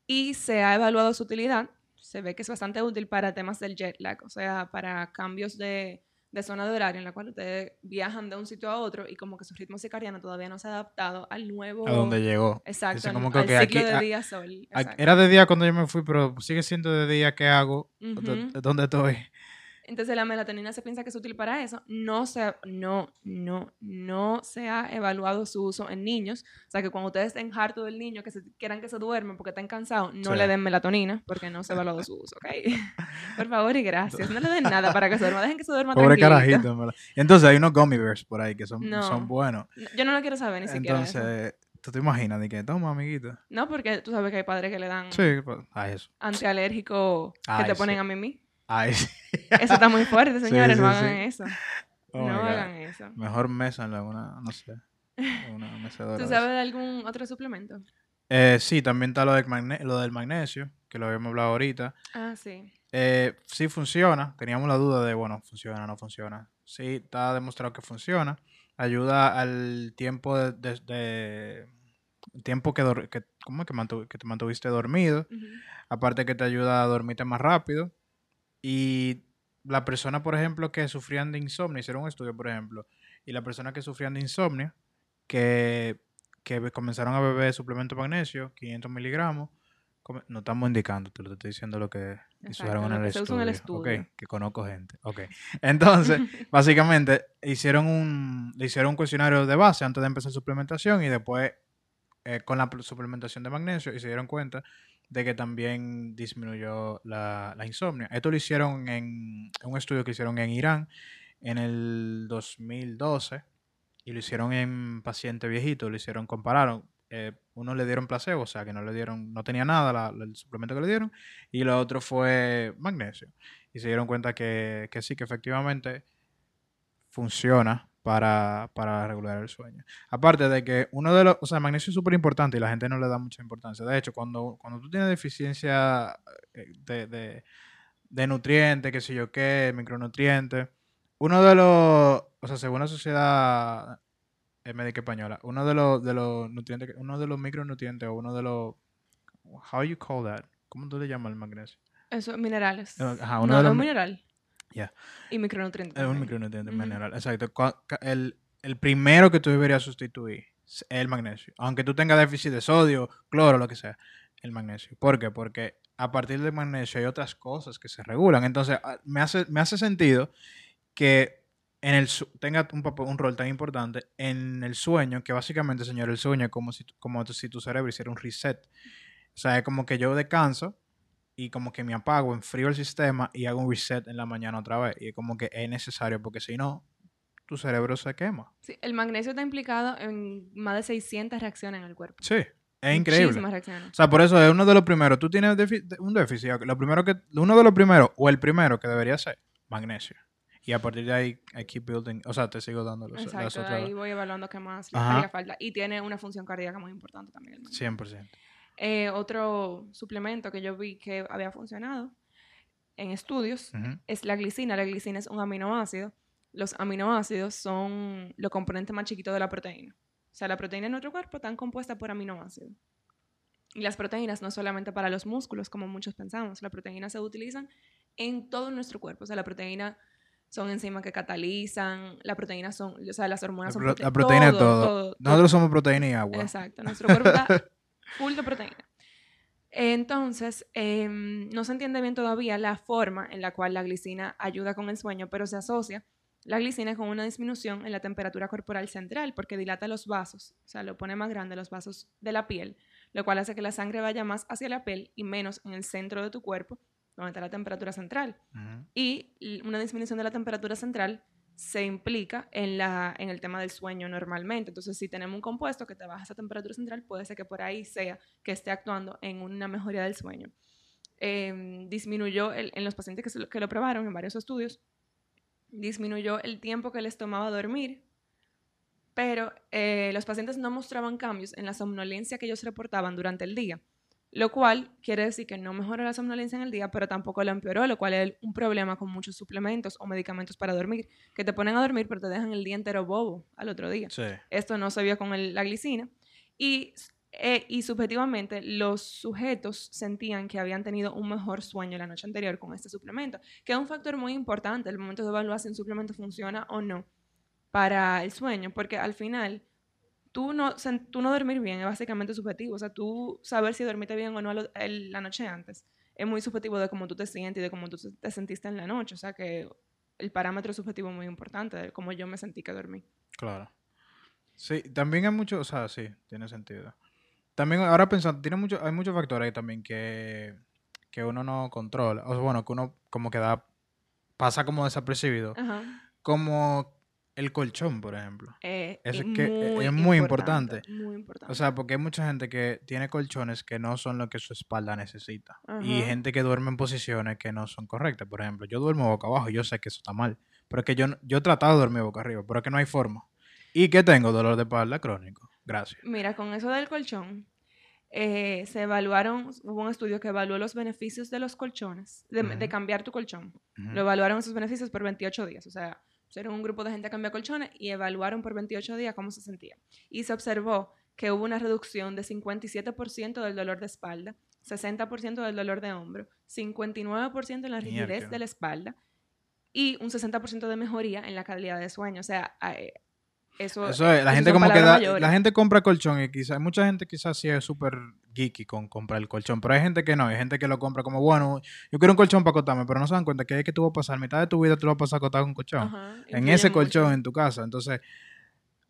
Y se ha evaluado su utilidad. Se ve que es bastante útil para temas del jet lag, o sea, para cambios de, de zona de horario en la cual ustedes viajan de un sitio a otro y como que su ritmo circadiano todavía no se ha adaptado al nuevo... A donde llegó. Exacto, Dice como que, al ok, ciclo aquí- de a- día-sol. Exacto. Era de día cuando yo me fui, pero sigue siendo de día. ¿Qué hago? Ujú. ¿Dó- ¿Dónde estoy? Entonces la melatonina se piensa que es útil para eso. No se, no, no, no se ha evaluado su uso en niños. O sea que cuando ustedes estén hartos del niño, que se, quieran que se duermen porque están cansados, no Sí. le den melatonina porque no se ha evaluado su uso, ¿ok? Por favor y gracias. No le den nada para que se duerma. Dejen que se duerma Pobre carajito, en verdad. Y entonces hay unos gummy bears por ahí que son, No. son buenos. No, Yo no lo quiero saber ni siquiera. eso. Entonces, ¿tú te imaginas? De que, toma, amiguito. No, porque tú sabes que hay padres que le dan Sí, pues, a eso. antialérgico que Ay, te sí. ponen a mimí. Ay, sí. Eso está muy fuerte, Sí, señores. no hagan eso. Oh no hagan eso. Mejor mesa en una, no sé, una mecedora. ¿Tú sabes de algún otro suplemento? Eh, sí, también está lo del, magne- lo del magnesio, que lo habíamos hablado ahorita. Ah, sí. Eh, sí funciona. Teníamos la duda de, bueno, funciona, no funciona. Sí, está demostrado que funciona. Ayuda al tiempo de... de- de- tiempo que, que, ¿cómo es que, mantu- que te mantuviste dormido. Aparte que te ayuda a dormirte más rápido. Y la persona, por ejemplo, que sufrían de insomnio, hicieron un estudio, por ejemplo, y la persona que sufrían de insomnio, que, que comenzaron a beber suplemento de magnesio, 500 miligramos, no estamos indicando, te lo estoy diciendo lo que hicieron en el que se usa en el estudio, ok, estudio. que conozco gente. ok. Entonces, básicamente, hicieron un, le hicieron un cuestionario de base antes de empezar suplementación y después eh, con la pl- suplementación de magnesio y se dieron cuenta de que también disminuyó la, la insomnia. Esto lo hicieron en, un estudio que hicieron en Irán en el 2012 y lo hicieron en pacientes viejitos, lo hicieron, compararon. eh, uno le dieron placebo, o sea que no le dieron, no tenía nada el suplemento que le dieron, y lo otro fue magnesio. Y se dieron cuenta que, que sí, que efectivamente funciona para, para regular el sueño. Aparte de que uno de los, o sea, el magnesio es súper importante y la gente no le da mucha importancia. De hecho, cuando, cuando tú tienes deficiencia eh, de, de, de nutrientes, qué sé yo qué, micronutrientes, uno de los, o sea, según la sociedad eh, médica española, uno de los, de los nutrientes, uno de los micronutrientes o uno de los, how you call that? ¿Cómo tú le llamas el magnesio? Eso, minerales. Ajá, uno no, de los mi- mineral. Ya. Y micronutrientes. Es un micronutriente Ujú. mineral, exacto. El, el primero que tú deberías sustituir es el magnesio. Aunque tú tengas déficit de sodio, cloro, lo que sea, el magnesio. ¿Por qué? Porque a partir del magnesio hay otras cosas que se regulan. Entonces, ah, me hace, me hace sentido que en el tenga un, papel- un rol tan importante en el sueño, que básicamente, señor, el sueño es como si, como si tu cerebro hiciera un reset. O sea, es como que yo descanso y como que me apago, enfrío el sistema y hago un reset en la mañana otra vez. Y es como que es necesario porque si no, tu cerebro se quema. Sí, el magnesio está implicado en más de 600 reacciones en el cuerpo. Sí, es increíble. Muchísimas reacciones. O sea, por eso es uno de los primeros. Tú tienes un déficit. Lo primero que, uno de los primeros, o el primero que debería ser, magnesio. Y a partir de ahí, I keep building. O sea, te sigo dando los, las Exacto, otras. ahí voy evaluando qué más le haría falta. Y tiene una función cardíaca muy importante también. el magnesio. 100%. Eh, otro suplemento que yo vi que había funcionado en estudios es la glicina. La glicina es un aminoácido. Los aminoácidos son los componentes más chiquitos de la proteína. O sea, la proteína en nuestro cuerpo está compuesta por aminoácidos. Y las proteínas no solamente para los músculos, como muchos pensamos. Las proteínas se utilizan en todo nuestro cuerpo. O sea, la proteína son enzimas que catalizan, la proteína son, o sea, las hormonas La, son pro- prote- la proteína todo, Nosotros somos proteína y agua. Exacto, nuestro cuerpo está full de proteína. Entonces, em, no se entiende bien todavía la forma en la cual la glicina ayuda con el sueño, pero se asocia la glicina con una disminución en la temperatura corporal central porque dilata los vasos, o sea, lo pone más grande los vasos de la piel, lo cual hace que la sangre vaya más hacia la piel y menos en el centro de tu cuerpo, donde está la temperatura central y una disminución de la temperatura central se implica en, la, en el tema del sueño normalmente. Entonces, si tenemos un compuesto que te baja esa temperatura central, puede ser que por ahí sea que esté actuando en una mejoría del sueño. Em, disminuyó el- en los pacientes que, lo probaron en varios estudios, disminuyó el tiempo que les tomaba dormir, pero eh, los pacientes no mostraban cambios en la somnolencia que ellos reportaban durante el día. Lo cual quiere decir que no mejora la somnolencia en el día, pero tampoco la empeoró, lo cual es un problema con muchos suplementos o medicamentos para dormir, que te ponen a dormir pero te dejan el día entero bobo al otro día. Sí. Esto no se vio con el- la glicina. Y, eh, y subjetivamente, los sujetos sentían que habían tenido un mejor sueño la noche anterior con este suplemento, que es un factor muy importante el momento de evaluar si un suplemento funciona o no para el sueño, porque al final tú no, tú no dormir bien es básicamente subjetivo. O sea, tú saber si dormiste bien o no lo- el- la noche antes es muy subjetivo de cómo tú te sientes y de cómo tú te sentiste en la noche. O sea, que el parámetro subjetivo es muy importante de cómo yo me sentí que dormí. Claro. Sí, también hay mucho, o sea, sí, tiene sentido. También ahora pensando, tiene mucho, hay muchos factores ahí también que, que uno no controla. O sea, bueno, que uno como que da, pasa como desapercibido. Ajá. Como el colchón, por ejemplo. Eh, Eso es que es muy importante. Muy importante. O sea, porque hay mucha gente que tiene colchones que no son lo que su espalda necesita. Y gente que duerme en posiciones que no son correctas. Por ejemplo, yo duermo boca abajo, yo sé que eso está mal. Pero es que yo, yo he tratado de dormir boca arriba, pero es que no hay forma. ¿Y qué tengo? Dolor de espalda crónico. Gracias. Mira, con eso del colchón, eh, se evaluaron, hubo un estudio que evaluó los beneficios de los colchones, de, cambiar tu colchón. Lo evaluaron esos beneficios por 28 días. O sea, pusieron un grupo de gente a cambiar colchones y evaluaron por 28 días cómo se sentía. Y se observó que hubo una reducción de 57% del dolor de espalda, 60% del dolor de hombro, 59% en la rigidez Mierda. de la espalda y un 60% de mejoría en la calidad de sueño. O sea, eh, eso, Eso es, la eso gente como que da, la gente compra colchón y quizás, mucha gente quizás sí es súper geeky con comprar el colchón, pero hay gente que no, hay gente que lo compra como, bueno, yo quiero un colchón para acostarme, pero no se dan cuenta que es que tú vas a pasar mitad de tu vida, tú lo vas a pasar acostado con un colchón, Ajá, en ese mucho. colchón en tu casa, entonces,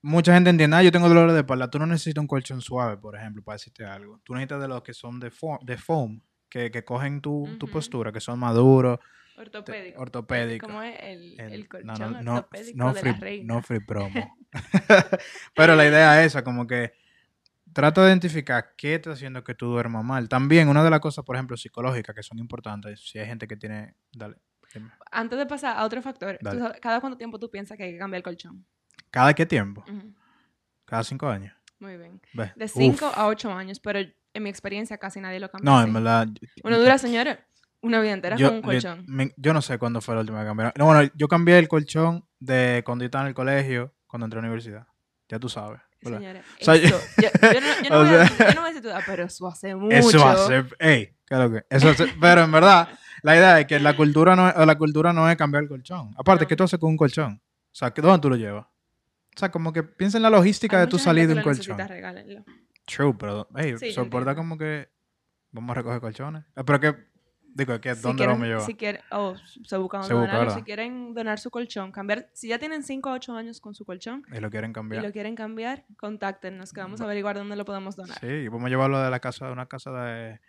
mucha gente entiende, ah, yo tengo dolores de espalda, tú no necesitas un colchón suave, por ejemplo, para decirte algo, tú necesitas de los que son de, fo- de foam, que, que cogen tu, tu postura, que son maduros, Ortopédico. ortopédico. ¿Cómo es el, el, El- colchón no, no, ortopédico no de free, la reina? no free promo. Pero la idea es esa, como que trata de identificar qué está haciendo que tú duermas mal. También una de las cosas, por ejemplo, psicológicas que son importantes, si hay gente que tiene... Dale, dime. Antes de pasar a otro factor, ¿tú Dale. sabes- ¿cada cuánto tiempo tú piensas que hay que cambiar el colchón? ¿Cada qué tiempo? Cada cinco años. Muy bien. De Uf. 5 a 8 años, pero en mi experiencia casi nadie lo cambia. No, en verdad... Uno dura, señora, una vida entera yo, con un colchón. me- yo no sé cuándo fue la última que cambiaron. No, bueno, yo cambié el colchón de cuando yo estaba en el colegio, cuando entré a la universidad. Ya tú sabes. O sea, yo- eso, yo, yo no, yo no voy a, sea- no decir pero eso hace mucho. Eso hace, ey, claro que, eso hace- pero en verdad, la idea es que la cultura no la cultura no es cambiar el colchón. Aparte, No. ¿qué tú haces con un colchón? O sea, ¿qué- ¿dónde tú lo llevas? O sea, como que piensa en la logística Hay de tu gente de un colchón. regálenlo. True, pero, Sí, yo soporta como que vamos a recoger colchones. Pero que, digo, Si ¿dónde lo vamos a quieren, llevar? si quieren, oh, se buscan Se busca, ¿verdad? si quieren donar su colchón, cambiar, si ya tienen 5 o 8 años con su colchón Y lo quieren y cambiar. lo quieren cambiar, contáctenos que vamos a averiguar dónde lo podemos donar. Sí, vamos a llevarlo de la casa, de una casa de,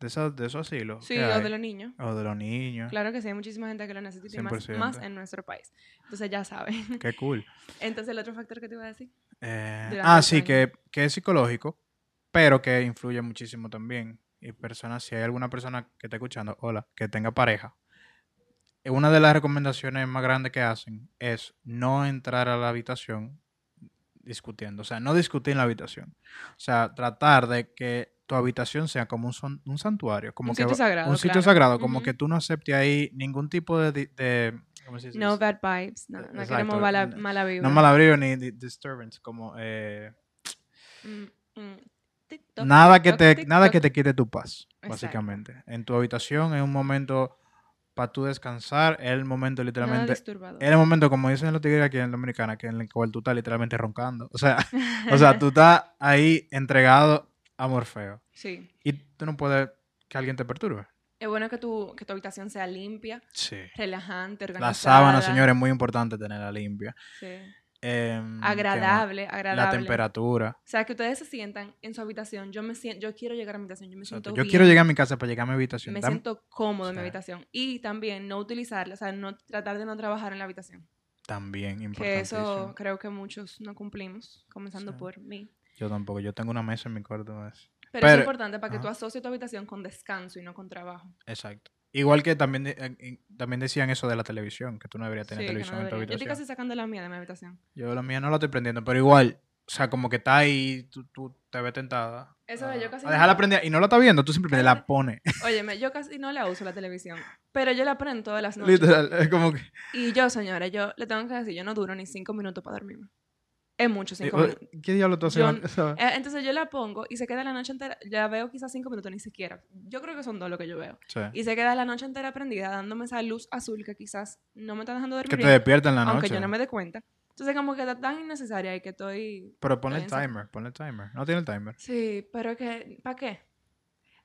de, esos, de esos asilos. Sí, o de los niños. O de los niños. Claro que sí, hay muchísima gente que lo necesita y más, 100%. más en nuestro país. Entonces ya saben. Qué cool. Entonces el otro factor que te iba a decir. Eh, ah, sí, que, que es psicológico, pero que influye muchísimo también. Y personas, si hay alguna persona que está escuchando, hola, que tenga pareja, eh, una de las recomendaciones más grandes que hacen es no entrar a la habitación discutiendo. O sea, no discutir en la habitación. O sea, tratar de que tu habitación sea como un, son- un santuario. Como Un que sitio sagrado, Un sitio claro. sagrado, como que tú no aceptes ahí ningún tipo de... ¿cómo se dice No bad vibes. No, no queremos mala, mala vibra. No malabrío ni di- disturbance, como... eh, Mm, mm. TikTok, nada que TikTok, te nada que te quite tu paz Exacto. básicamente en tu habitación es un momento para tú descansar es el momento literalmente es el momento como dicen los tigres aquí en Dominicana que en el cual tú estás literalmente roncando o sea o sea tú estás ahí entregado a Morfeo Sí. y tú no puedes que alguien te perturbe Es bueno que tu, que tu habitación sea limpia, sí relajante, organizada. la sábana señores es muy importante tenerla limpia Sí. Em, ¿qué más? Agradable, agradable. la temperatura O sea, que ustedes se sientan en su habitación. Yo me siento, yo quiero llegar a mi habitación, yo me siento yo bien, quiero llegar a mi casa para llegar a mi habitación me Dame- siento cómodo en mi habitación. Y también no utilizarla, o sea, no tratar de no trabajar en la habitación. también Que importantísimo eso creo que muchos no cumplimos, comenzando por mí. yo tampoco yo tengo una mesa en mi cuarto Pero, es importante para que tú asocies tu habitación con descanso y no con trabajo. Exacto. Igual que también, de- eh, también decían eso de la televisión, que tú no deberías tener Sí, que no televisión en tu debería. Yo estoy habitación. casi sacando la mía de mi habitación. Yo la mía no la estoy prendiendo, pero igual, o sea, como que está ahí, tú, tú te ves tentada. Eso a- es, yo casi a no- dejarla prendida y no la está viendo, tú simplemente la pones. Óyeme, yo casi no la uso la televisión, pero yo la prendo todas las noches. Literal, es como que... Y yo, señora, yo le tengo que decir, yo no duro ni cinco minutos para dormirme. Es mucho cinco eh, minutos. ¿Qué diablo tú haces? Yo- Eh, Entonces yo la pongo y se queda la noche entera, ya veo quizás cinco minutos, ni siquiera. Yo creo que son dos lo que yo veo. sí. Y se queda la noche entera prendida, dándome esa luz azul que quizás no me está dejando dormir Que te despierta en la aunque noche. yo no me dé cuenta. Entonces como que está tan innecesaria y que estoy... Pero ponle el timer, ponle el timer. No tiene el timer. Sí, pero que... ¿Para qué?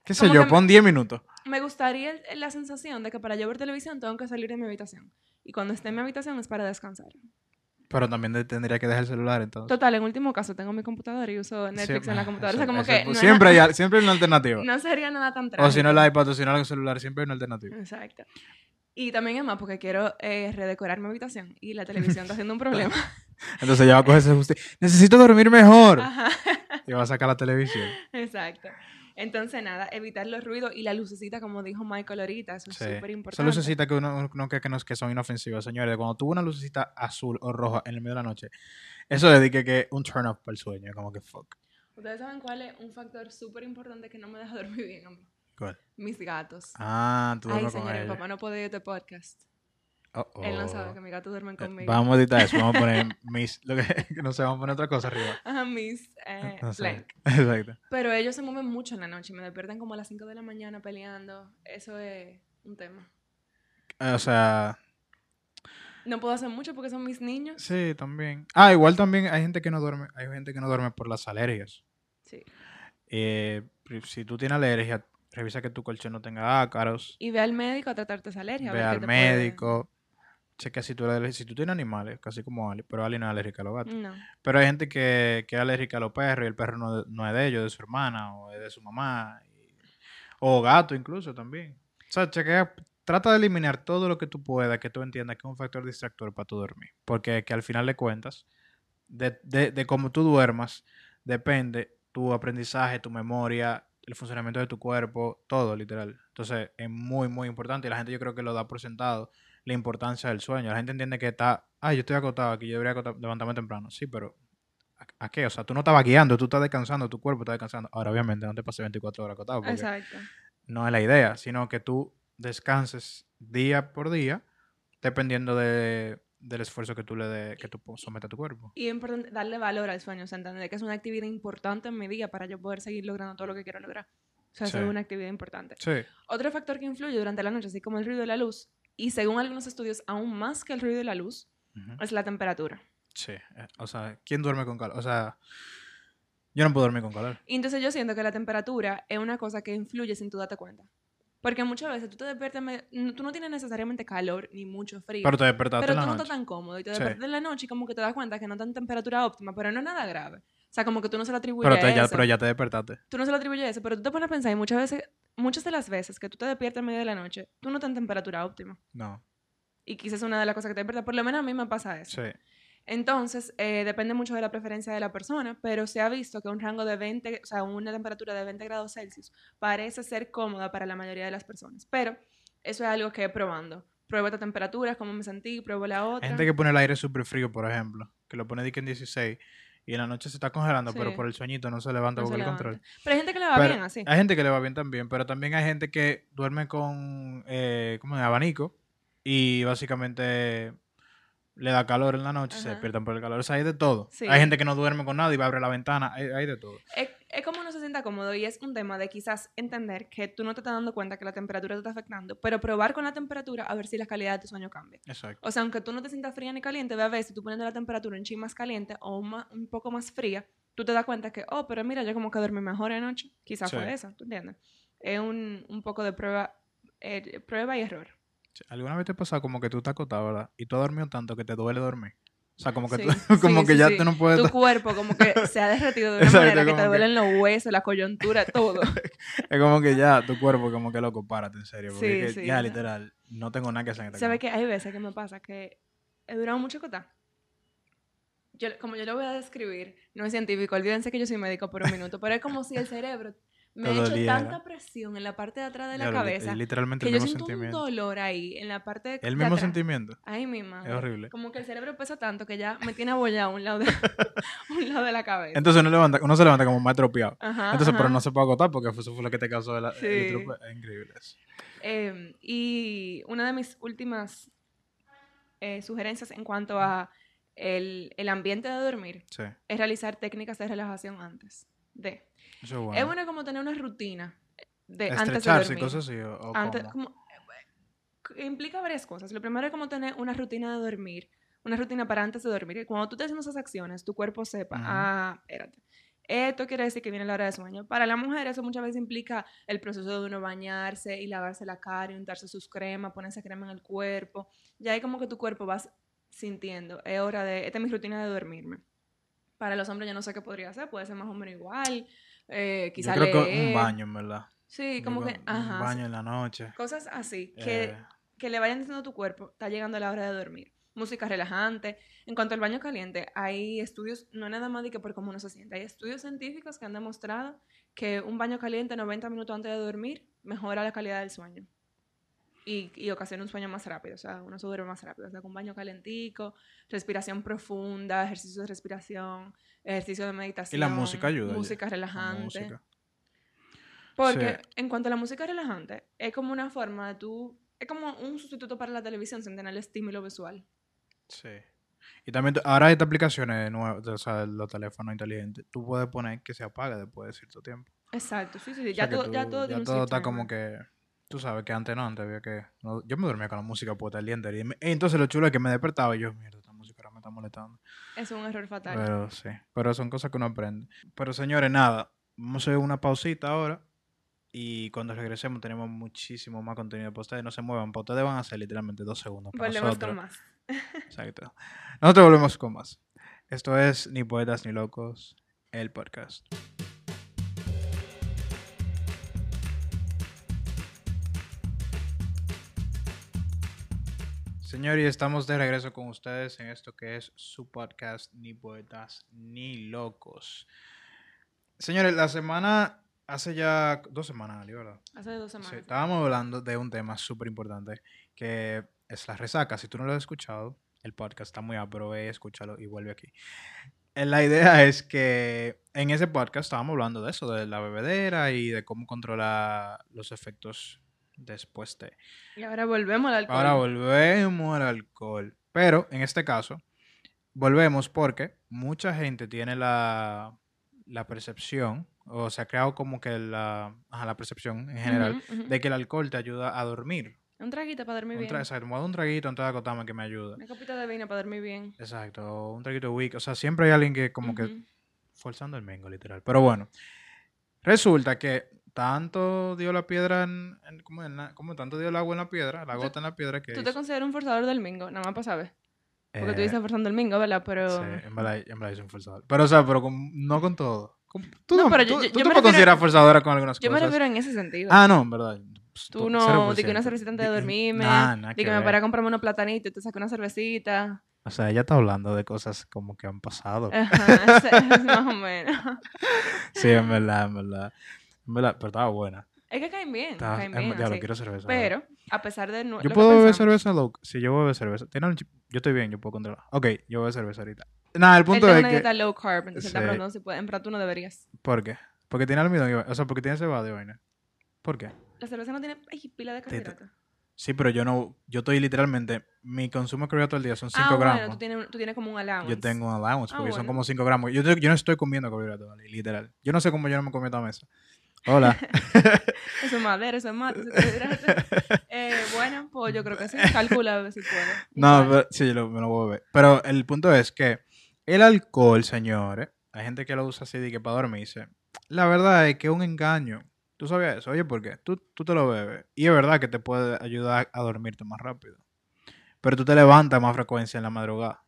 ¿Qué sé yo? Pon 10 minutos. Me gustaría la sensación de que para yo ver televisión tengo que salir de mi habitación. Y cuando esté en mi habitación es para descansar. Pero también tendría que dejar el celular entonces. Total, en último caso tengo mi computadora y uso Netflix Sí, en la computadora. eso- o sea, como eso- que... no siempre, hay, siempre hay una alternativa. No sería nada tan trágico. o si no el iPad o si no el celular, siempre hay una alternativa. Exacto. Y también es más porque quiero eh, redecorar mi habitación y la televisión está haciendo un problema. Entonces ya va a coger ese justi- Necesito dormir mejor. Ajá, Y va a sacar la televisión. exacto. Entonces, nada, evitar los ruidos y la lucecita, como dijo Michael ahorita, eso es súper importante. lucecitas que uno que, no- que son inofensivas, señores. Cuando tuvo una lucecita azul o roja en el medio de la noche, eso dedique que un turn off para el sueño. Como que fuck. Ustedes saben cuál es un factor súper importante que no me deja dormir bien a mí. ¿Cuál? Mis gatos. Ah, tú Ay, duermes con señor, mi ella. papá no puede ir a este podcast. Oh, Él no sabe que mis gatos duermen Eh, conmigo. Vamos a editar eso, vamos a poner mis, lo que, no sé, vamos a poner otra cosa arriba. Ajá, mis eh, No sé. blank. Exacto. Pero ellos se mueven mucho en la noche me despiertan como a las 5 de la mañana peleando. Eso es un tema. Eh, O sea, No puedo hacer mucho porque son mis niños. sí, también. Ah, igual también hay gente que no duerme, hay gente que no duerme por las alergias. Sí. Eh, si tú tienes alergia, revisa que tu colchón no tenga ácaros, Y ve al médico a tratarte esa alergia. ve al puede- médico, checa si tú, eres si tú tienes animales, casi como Ali, pero Ali no es alérgica a los gatos. No. Pero hay gente que, que es alérgica a los perros y el perro no, no es de ellos, de su hermana o es de su mamá. y- o gato incluso también. O sea, chequea, trata de eliminar todo lo que tú puedas, que tú entiendas que es un factor distractor para tu dormir. Porque que al final de cuentas, de, de, de cómo tú duermas, depende tu aprendizaje, tu memoria, el funcionamiento de tu cuerpo, todo literal. Entonces es muy, muy importante y la gente yo creo que lo da por sentado la importancia del sueño. La gente entiende que está, ah, yo estoy acostado aquí, yo debería levantarme temprano. Sí, pero ¿a, a qué? O sea, tú no estabas guiando, tú estás descansando, tu cuerpo está descansando. Ahora, obviamente, no te pases 24 horas acostado porque Exacto. no es la idea, sino que tú descanses día por día dependiendo de, del esfuerzo que tú le de, que tú sometas a tu cuerpo. Y es importante darle valor al sueño, o sea, entender que es una actividad importante en mi día para yo poder seguir logrando todo lo que quiero lograr. O sea, Sí. es una actividad importante. Sí, Otro factor que influye durante la noche, así como el ruido de la luz, y según algunos estudios, aún más que el ruido de la luz, ujú, es la temperatura. sí. eh, O sea, ¿quién duerme con calor? O sea, yo no puedo dormir con calor. Y entonces yo siento que la temperatura es una cosa que influye sin tú darte cuenta. Porque muchas veces tú te despiertas, no- tú no tienes necesariamente calor ni mucho frío. Pero te despertaste pero en tú la no noche. estás tan cómodo y te Sí. despiertas en la noche y como que te das cuenta que no está en temperatura óptima, pero no es nada grave. O sea, como que tú no se lo atribuyes Pero, te- ya, eso. pero ya te despertaste. Tú no se lo atribuyes a eso, pero tú te pones a pensar y muchas veces, muchas de las veces que tú te despiertas en medio de la noche, tú no estás en temperatura óptima. No. Y quizás es una de las cosas que te despierta, por lo menos a mí me pasa eso. Sí. Entonces, eh, depende mucho de la preferencia de la persona, pero se ha visto que un rango de 20, o sea, una temperatura de 20 grados Celsius parece ser cómoda para la mayoría de las personas. Pero eso es algo que he probando. Pruebo esta temperatura, cómo me sentí, pruebo la otra. gente que pone el aire súper frío, por ejemplo, que lo pone en 16 y en la noche se está congelando, pero por el sueñito no se levanta No por el control. Pero hay gente que le va Pero bien así. Hay gente que le va bien también, pero también hay gente que duerme con eh, ¿cómo es? abanico y básicamente le da calor en la noche, se despiertan por el calor. O sea, hay de todo. Sí. Hay gente que no duerme con nada y va a abrir la ventana, hay, hay de todo. Sienta cómodo y es un tema de quizás entender que tú no te estás dando cuenta que la temperatura te está afectando, pero probar con la temperatura a ver si la calidad de tu sueño cambia. Exacto. O sea, aunque tú no te sientas fría ni caliente, ve a ver si tú poniendo la temperatura un chin más caliente o un, poco más fría, tú te das cuenta que, oh, pero mira, yo como que dormí mejor anoche. Quizás Sí. fue eso, ¿tú entiendes? Es un, un poco de prueba, eh, prueba y error. ¿Alguna vez te pasa como que tú estás acostado, verdad? Y tú has dormido tanto que te duele dormir. O sea, como que, Sí, tú, sí, como que sí, ya tú no puedes... Tu cuerpo como que se ha derretido de una Exacto, manera que te que- duelen los huesos, la coyuntura, todo. Es como que ya tu cuerpo, como que loco, párate, en serio. Porque Sí, es que ya, literal, no tengo nada que hacer ¿Sabes cama. que hay veces que me pasa que he durado mucho acotar? Yo, como yo lo voy a describir, no es científico, olvídense que yo soy médico por un minuto, pero es como si el cerebro me ha hecho doliera. tanta presión en la parte de atrás de la cabeza es literalmente que el yo mismo siento un sentimiento. dolor ahí en la parte de, El de mismo atrás. sentimiento. Ay, mi madre. Es horrible. Como que el cerebro pesa tanto que ya me tiene abollado un lado de, un lado de la cabeza. Entonces uno, levanta, uno se levanta como más tropeado. Ajá, Entonces, pero no se puede agotar porque eso fue lo que te causó el, el Sí. tropeo. Es increíble eso. Eh, y una de mis últimas eh, sugerencias en cuanto a el, el ambiente de dormir Sí, es realizar técnicas de relajación antes de. Eso es bueno. Es bueno como tener una rutina de antes de dormir. cosas así. O, o Antes- cómo. como- eh, implica varias cosas. Lo primero es como tener una rutina de dormir, una rutina para antes de dormir. Y cuando tú estés haciendo esas acciones, tu cuerpo sepa, ah, espérate. Esto quiere decir que viene la hora de sueño. Para la mujer eso muchas veces implica el proceso de uno bañarse y lavarse la cara y untarse sus cremas, ponerse crema en el cuerpo. Ya hay como que tu cuerpo vas sintiendo, es hora de, esta es mi rutina de dormirme. Para los hombres yo no sé qué podría ser, puede ser más o menos igual, eh, que un baño, en verdad. Sí, como que, Un baño en la noche. cosas así, que, Eh, que le vayan diciendo a tu cuerpo, está llegando la hora de dormir. Música relajante. En cuanto al baño caliente, hay estudios, no nada más de que por cómo uno se siente, hay estudios científicos que han demostrado que un baño caliente 90 minutos antes de dormir mejora la calidad del sueño. Y, y ocasiona un sueño más rápido, o sea, uno se duerme más rápido. O sea, con baño calentico, respiración profunda, ejercicio de respiración, ejercicio de meditación. Y la música ayuda. ya, Música la relajante. música. Porque Sí. en cuanto a la música relajante, es como una forma de tú. Es como un sustituto para la televisión sin tener el estímulo visual. Sí. Y también tú- ahora hay estas aplicaciones nuevas, o sea, los teléfonos inteligentes. Tú puedes poner que se apague después de cierto tiempo. Exacto, sí, sí, sí. O sea, Ya, todo, ya tú- todo todo está como que. Tú sabes que antes no, antes había que. no- yo me dormía con la música puesta el día entero. Y, me- y entonces lo chulo es que me despertaba y yo, mierda, esta música ahora me está molestando. Es un error fatal. Pero sí, pero son cosas que uno aprende. Pero señores, nada, vamos a hacer una pausita ahora. Y cuando regresemos tenemos muchísimo más contenido para ustedes. No se muevan, para ustedes van a ser literalmente dos segundos. Para Volvemos nosotros. con más. Exacto. Nosotros volvemos con más. Esto es Ni Poetas ni Locos, el podcast. Señor, y estamos de regreso con ustedes en esto que es su podcast Ni Poetas ni Locos. Señores, la semana, hace ya dos semanas, Ali, ¿verdad? Hace dos Sí, semanas. estábamos hablando de un tema súper importante que es la resaca. Si tú no lo has escuchado, el podcast está muy apro, ve, escúchalo y vuelve aquí. Eh, La idea es que en ese podcast estábamos hablando de eso, de la bebedera y de cómo controlar los efectos después de. Y ahora volvemos al alcohol. Ahora volvemos al alcohol. Pero en este caso, volvemos porque mucha gente tiene la, la percepción, o se ha creado como que la, ajá, la percepción en general, Ujú, ujú. de que el alcohol te ayuda a dormir. Un traguito para dormir Un bien. exacto, me voy a dar un traguito antes de acostarme que me ayuda. Una copita de vino para dormir bien. Exacto, un traguito weak. O sea, siempre hay alguien que como que Ujú. forzando el mengo, literal. Pero bueno, resulta que tanto dio la piedra en, en- como, en la- como tanto dio el agua en la piedra, la Tú- gota en la piedra que ¿Tú te consideras un forzador del mingo? Nada más para saber. Porque tú eh, dices forzando el mingo, ¿verdad? Pero... Sí, en verdad, en verdad es un forzador. Pero, o sea, pero con- no con todo. Con- tú No, no, pero tú, yo- tú yo- te yo me puedes considerar forzadora con algunas Yo me cosas. refiero en ese sentido. Ah, no, en verdad. pues, Tú no, di que 0%. una cervecita antes de dormirme, Nah, nada di que que me para a comprarme unos platanitos y te saco una cervecita. O sea, ella está hablando de cosas como que han pasado. Ajá, es más o menos. Sí, en verdad, en verdad. Verdad, pero estaba buena. Es que caen bien, caen en- bien. diablo, así. quiero cerveza. Pero, a pesar de no, Yo lo puedo beber pensamos, cerveza loca. Sí, yo beber cerveza. Tiene un Yo estoy bien, yo puedo controlar. Ok, yo beber cerveza ahorita. Nada, el punto es una que. low carb, entonces está Sí. preguntando si puede, en verdad tú no deberías. ¿Por qué? Porque tiene almidón y O sea, porque tiene cebada y vaina. ¿Por qué? La cerveza no tiene ay, pila de carbohidratos. Sí, pero yo no. Yo estoy literalmente. Mi consumo de carbohidratos al día son 5 Ah, gramos. bueno, tú tienes, tú tienes como un allowance. Yo tengo un allowance Ah, porque son como 5 gramos. Yo, yo no estoy comiendo carbohidratos, literal. Yo no sé cómo yo no me comí esta mesa. Hola. Eso es madera, eso es mate, eso es carbohidrato. eh, bueno, pues yo creo que sí. Calcula a ver si puedo. no, pero, sí, lo- me lo voy a beber. Pero el punto es que el alcohol, señores, hay gente que lo usa así de que para dormirse. La verdad es que es un engaño. ¿Tú sabías eso? Oye, ¿por qué? Tú, tú te lo bebes. Y es verdad que te puede ayudar a dormirte más rápido. Pero tú te levantas más frecuencia en la madrugada.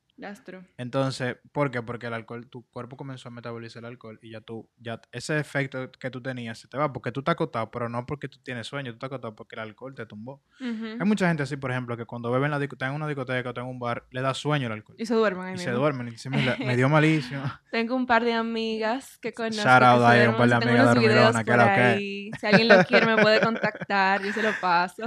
Entonces, ¿por qué? Porque el alcohol, tu cuerpo comenzó a metabolizar el alcohol y ya tú, ya ese efecto que tú tenías se te va porque tú estás acostado, pero no porque tú tienes sueño, tú estás acostado porque el alcohol te tumbó. Hay mucha gente así, por ejemplo, que cuando beben la disco- están en una discoteca o en un bar, le da sueño el alcohol Y se duermen ahí y se mismo. duermen y dicen, "Mira, me dio malísimo. Tengo un par de amigas que conozco. Shout out se un par de amigas que que- ahí. Si alguien lo quiere me puede contactar, yo se lo paso.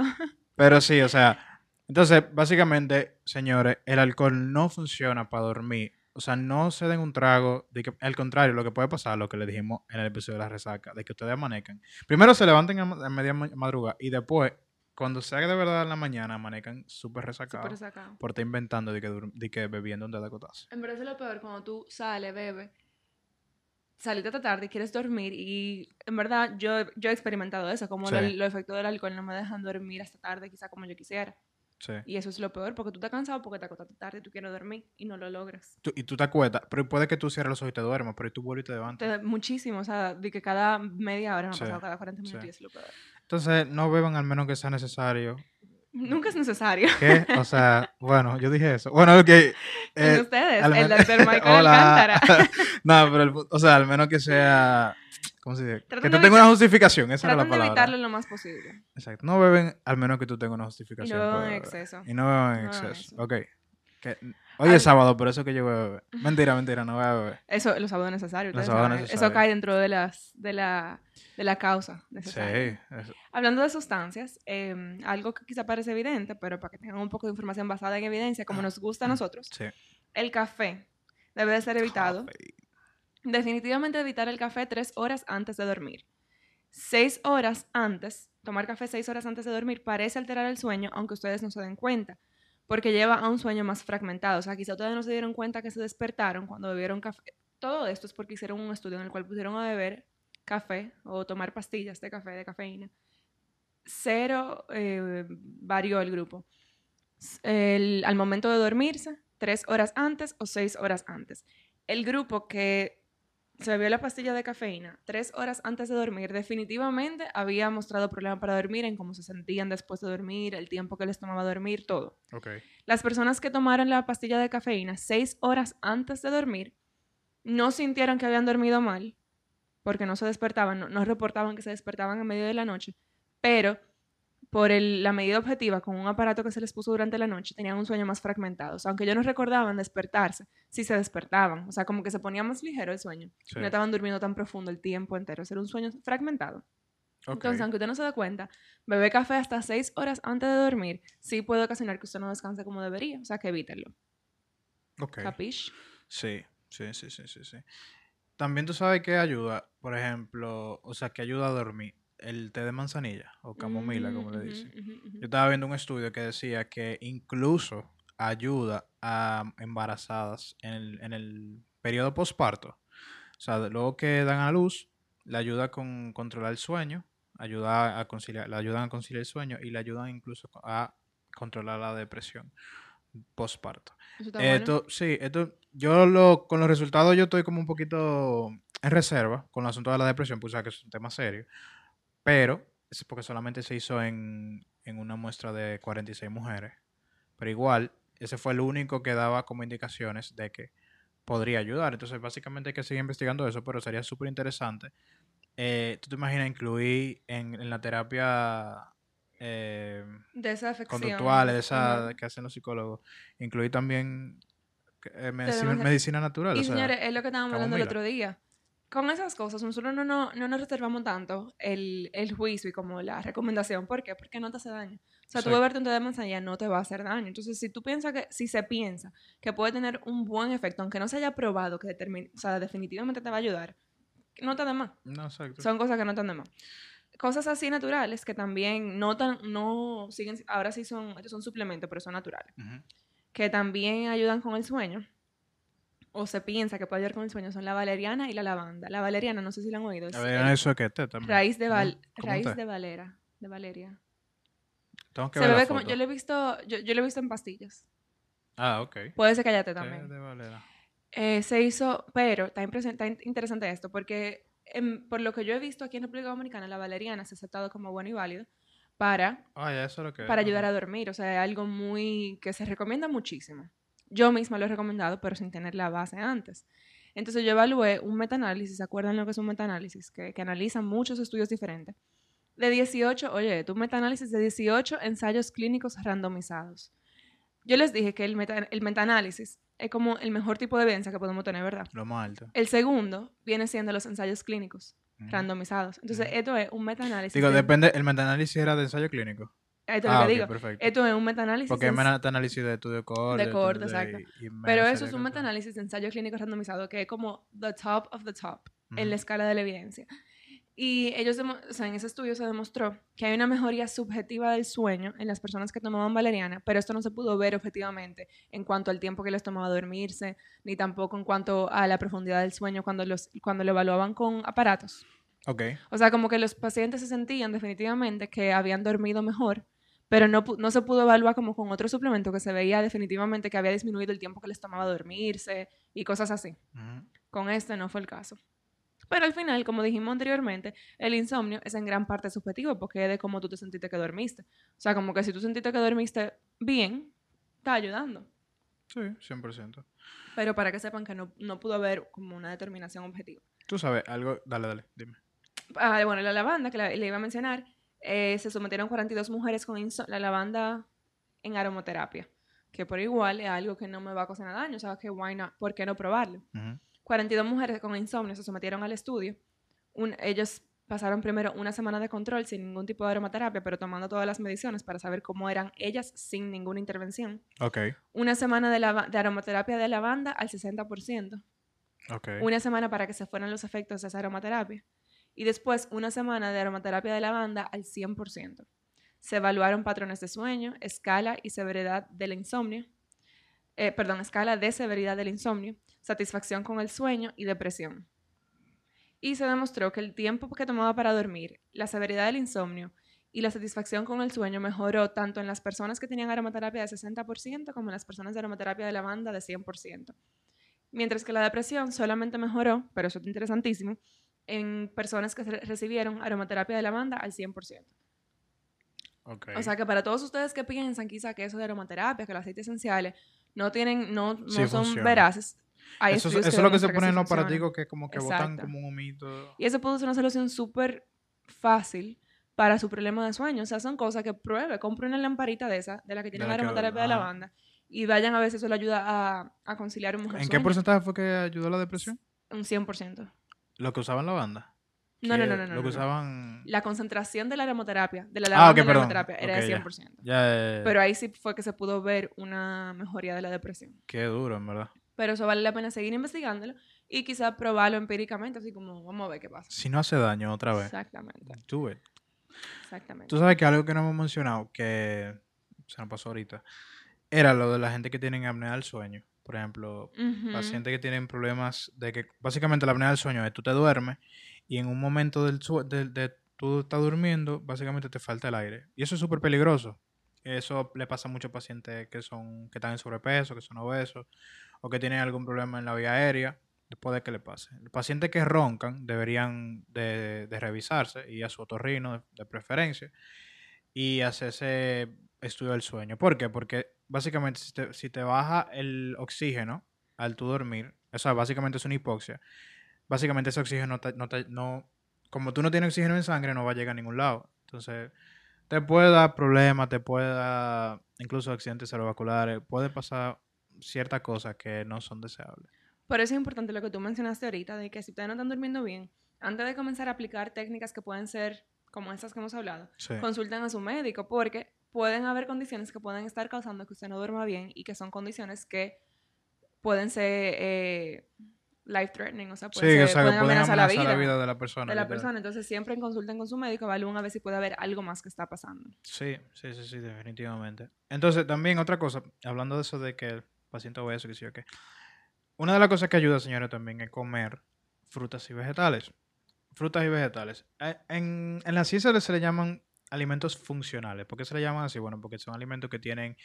Pero sí, o sea, entonces, básicamente, señores, el alcohol no funciona para dormir. O sea, no se den un trago. De que, al contrario, lo que puede pasar, lo que le dijimos en el episodio de la resaca, de que ustedes amanezcan. Primero se levanten a, media ma- madrugada y después, cuando se haga de verdad en la mañana, amanezcan súper resacados. Súper sacado. Por estar inventando de que, de que bebiendo antes de acotarse. En verdad es lo peor cuando tú sales, bebes, saliste esta tarde y quieres dormir y en verdad yo, yo he experimentado eso, como Sí. lo- los efectos del alcohol no me dejan dormir hasta tarde quizá como yo quisiera. Sí. Y eso es lo peor porque tú estás cansado porque te acostaste tarde y tú quieres dormir y no lo logras. Tú- y tú te acuestas, pero puede que tú cierres los ojos y te duermas, pero tú vuelves y te levantas. Te- muchísimo, o sea, de que cada media hora me ha Sí, pasado, cada 40 minutos sí. y es lo peor. Entonces, no beban al menos que sea necesario. Nunca es necesario. ¿Qué? O sea, bueno, yo dije eso. Bueno, ok. eh, En ustedes, el doctor Michael. Alcántara. no, pero, el o sea, al menos que sea. ¿Cómo se dice? Traten que tú tengas una justificación, esa era la Traten de palabra. evitarlo lo más posible. Exacto. No beben, al menos que tú tengas una Y justificación. no beban en exceso. Y no beban en No exceso. eso. Ok. Que- Hoy es sábado, por eso que yo voy a beber. Mentira, mentira, no voy a beber. Eso, los sábados necesarios. Los sábados saben. Eso necesarios. cae dentro de, las, de, la, de la causa Sí, necesaria. eso- Hablando de sustancias, eh, algo que quizá parece evidente, pero para que tengan un poco de información basada en evidencia, como nos gusta a nosotros, sí. el café debe de ser evitado. Café. Definitivamente evitar el café tres horas antes de dormir. Seis horas antes, tomar café seis horas antes de dormir parece alterar el sueño, aunque ustedes no se den cuenta, porque lleva a un sueño más fragmentado. O sea, quizá ustedes no se dieron cuenta que se despertaron cuando bebieron café. Todo esto es porque hicieron un estudio en el cual pusieron a beber café o tomar pastillas de café, de cafeína. Cero eh, varió el grupo. Al momento de dormirse, tres horas antes o seis horas antes. El grupo que se bebió la pastilla de cafeína tres horas antes de dormir, definitivamente había mostrado problemas para dormir en cómo se sentían después de dormir, el tiempo que les tomaba dormir, todo. Las personas que tomaron la pastilla de cafeína seis horas antes de dormir no sintieron que habían dormido mal, porque no se despertaban, no, no reportaban que se despertaban en medio de la noche, pero por el- la medida objetiva con un aparato que se les puso durante la noche, tenían un sueño más fragmentado. O sea, aunque ellos no recordaban despertarse, sí se despertaban. O sea, como que se ponía más ligero el sueño. Sí. No estaban durmiendo tan profundo el tiempo entero. Era un sueño fragmentado. ok. Entonces, aunque usted no se dé cuenta, beber café hasta seis horas antes de dormir sí puede ocasionar que usted no descanse como debería. O sea, que evítenlo. Ok. ¿Capish? Sí, sí, sí, sí, sí, sí. También tú sabes que ayuda, por ejemplo, o sea, que ayuda a dormir. El té de manzanilla o camomila, como le Mm, dicen. Yo estaba viendo un estudio que decía que incluso ayuda a embarazadas en el, en el periodo posparto. O sea, luego que dan a luz, le ayuda con controlar el sueño, ayuda a conciliar, le ayudan a conciliar el sueño y le ayudan incluso a controlar la depresión posparto. Eso está bueno. Esto, sí, esto, yo lo, con los resultados yo estoy como un poquito en reserva con el asunto de la depresión, pues sabes que es un tema serio, pero es porque solamente se hizo en, en una muestra de 46 mujeres, pero igual, ese fue el único que daba como indicaciones de que podría ayudar, entonces básicamente hay que seguir investigando eso, pero sería súper interesante. Eh, ¿Tú te imaginas incluir en, en la terapia eh, de esa conductuales, de esa que hacen los psicólogos, incluir también eh, medicina, natural. Y o sea, señores, es lo que estábamos hablando el otro día. Con esas cosas, nosotros no, no, no nos reservamos tanto el, el juicio y como la recomendación. ¿Por qué? Porque no te hace daño. O sea, tú Exacto. beberte un té de manzanilla no te va a hacer daño. Entonces, si tú piensas que, si se piensa que puede tener un buen efecto, aunque no se haya probado que o sea, definitivamente te va a ayudar, no te da más. No, exacto. Son cosas que no están de más. Cosas así naturales que también no tan, no siguen, ahora sí son, estos son suplementos, pero son naturales que también ayudan con el sueño, o se piensa que puede ayudar con el sueño, son la valeriana y la lavanda. La valeriana, no sé si la han oído, es A ver, el- eso que té también. raíz de val, ¿Cómo- cómo raíz de valera, de valeria. Tengo que Se ver la bebe como, yo lo he visto, yo, yo lo he visto en pastillas. Ah, ok. Puede ser Té también. de Valera. Eh, se hizo, pero está, está in- interesante esto, porque por lo que yo he visto aquí en República Dominicana, la valeriana se ha aceptado como bueno y válido para Ah, ya eso es lo que para ayudar a dormir. O sea, es algo muy que se recomienda muchísimo. Yo misma lo he recomendado, pero sin tener la base antes. Entonces yo evalué un metaanálisis, ¿se acuerdan lo que es un metaanálisis? Que, que analiza muchos estudios diferentes. De 18, oye, un metaanálisis de 18 ensayos clínicos randomizados. Yo les dije que el, meta, el metaanálisis es como el mejor tipo de evidencia que podemos tener, ¿verdad? Lo más alto. El segundo viene siendo los ensayos clínicos randomizados. Entonces, Ujú. esto es un metaanálisis. Digo, de- depende, el metaanálisis era de ensayo clínico. Esto es Ah, lo que digo. perfecto. Esto es un metaanálisis. Porque ens- metaanálisis de estudio corto. De corto, exacto. y- y menos Pero eso es un metaanálisis de ensayo clínico randomizado que es como the top of the top en la escala de la evidencia. Y ellos, o sea, en ese estudio se demostró que hay una mejoría subjetiva del sueño en las personas que tomaban valeriana, pero esto no se pudo ver objetivamente en cuanto al tiempo que les tomaba dormirse, ni tampoco en cuanto a la profundidad del sueño cuando, los, cuando lo evaluaban con aparatos. Ok. O sea, como que los pacientes se sentían definitivamente que habían dormido mejor, pero no, no se pudo evaluar como con otro suplemento que se veía definitivamente que había disminuido el tiempo que les tomaba dormirse y cosas así. Ujú. Con este no fue el caso. Pero al final, como dijimos anteriormente, el insomnio es en gran parte subjetivo porque es de cómo tú te sentiste que dormiste. O sea, como que si tú sentiste que dormiste bien, está ayudando. Sí, 100%. Pero para que sepan que no, no pudo haber como una determinación objetiva. Tú sabes, algo. Dale, dale, dime. Ah, bueno, la lavanda que la- le iba a mencionar, eh, se sometieron 42 mujeres con la lavanda en aromaterapia. que por igual es algo que no me va a causar daño, o sea, que why not, ¿por qué no probarlo? Ujú. 42 mujeres con insomnio se sometieron al estudio. Un- ellos pasaron primero una semana de control sin ningún tipo de aromaterapia, pero tomando todas las mediciones para saber cómo eran ellas sin ninguna intervención. Ok, Una semana de, de aromaterapia de lavanda al 60%. ok. Una semana para que se fueran los efectos de esa aromaterapia. Y después una semana de aromaterapia de lavanda al 100%. Se evaluaron patrones de sueño, escala y severidad del insomnio. eh, perdón, escala de severidad del insomnio, satisfacción con el sueño y depresión. Y se demostró que el tiempo que tomaba para dormir, la severidad del insomnio y la satisfacción con el sueño mejoró tanto en las personas que tenían aromaterapia de 60% como en las personas de aromaterapia de lavanda de 100%. Mientras que la depresión solamente mejoró, pero eso es interesantísimo, en personas que re- recibieron aromaterapia de lavanda al 100%. ok. O sea que para todos ustedes que piensan quizá que eso de aromaterapia, que los aceites esenciales no tienen, no, no Sí son funciona. veraces. hay eso eso es lo que se pone en los aparaticos que como que botan Exacto. como un humito. Y eso puede ser una solución súper fácil para su problema de sueño. O sea, son cosas que pruebe. Compre una lamparita de esa, de la que tiene la aromaterapia de lavanda, y vayan a ver si eso le ayuda a, a conciliar un mejor ¿En qué porcentaje fue que ayudó la depresión? Un 100%. Lo que usaban la banda. No, no, no, no. no, Lo que no. usaban. La concentración de la aromaterapia, de la Ah, lavanda ok, de la perdón. aromaterapia, era Ok, de ya. 100%. Ya. eh, Pero ahí sí fue que se pudo ver una mejoría de la depresión. Qué duro, en verdad. Pero eso vale la pena seguir investigándolo y quizás probarlo empíricamente, así como vamos a ver qué pasa. Si no hace daño otra vez. Exactamente, Do it. exactamente. Tú sabes que algo que no hemos mencionado, que se nos pasó ahorita, era lo de la gente que tiene apnea del sueño. Por ejemplo, pacientes que tienen problemas de que básicamente la apnea del sueño es tú te duermes y en un momento del de, de tú estás durmiendo, básicamente te falta el aire. Y eso es súper peligroso. Eso le pasa a muchos pacientes que son que están en sobrepeso, que son obesos o que tienen algún problema en la vía aérea después de que le pase. Los pacientes que roncan deberían de, de revisarse y a su otorrino de, de preferencia y hacerse estudio del sueño. ¿Por qué? Porque básicamente si te, si te baja el oxígeno al tu dormir, o sea, básicamente es una hipoxia, básicamente ese oxígeno no, te- no, te- no- como tú no tienes oxígeno en sangre, no va a llegar a ningún lado. Entonces, te puede dar problemas, te puede dar incluso accidentes cerebrovasculares, puede pasar ciertas cosas que no son deseables. Por eso es importante lo que tú mencionaste ahorita, de que si ustedes no están durmiendo bien, antes de comenzar a aplicar técnicas que pueden ser como estas que hemos hablado, Sí. consulten a su médico porque pueden haber condiciones que pueden estar causando que usted no duerma bien y que son condiciones que pueden ser eh, life threatening, o sea, Sí, pueden, ser- o sea, pueden pueden amenazar la vida, de la persona. de la literal. persona. Entonces siempre consulten con su médico, evalúen a ver si puede haber algo más que está pasando. Sí, sí, sí, sí, definitivamente. Entonces, también otra cosa, hablando de eso de que el paciente obeso, que sí o qué. Una de las cosas que ayuda, señores, también es comer frutas y vegetales. Frutas y vegetales. Eh, En, en la ciencia se le llaman alimentos funcionales. ¿Por qué se le llaman así? Bueno, porque son alimentos que tienen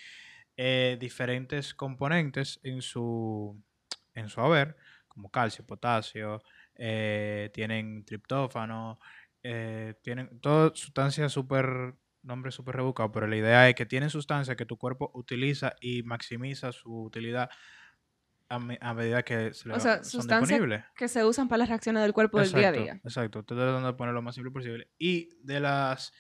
eh, diferentes componentes en su, en su haber, como calcio, potasio, eh, tienen triptófano, eh, tienen todas sustancias súper, nombre súper rebuscado, pero la idea es que tienen sustancias que tu cuerpo utiliza y maximiza su utilidad a, me- a medida que se le O sea, son disponibles. que se usan para las reacciones del cuerpo del día a día. Exacto, estoy tratando de poner lo más simple posible. Y de las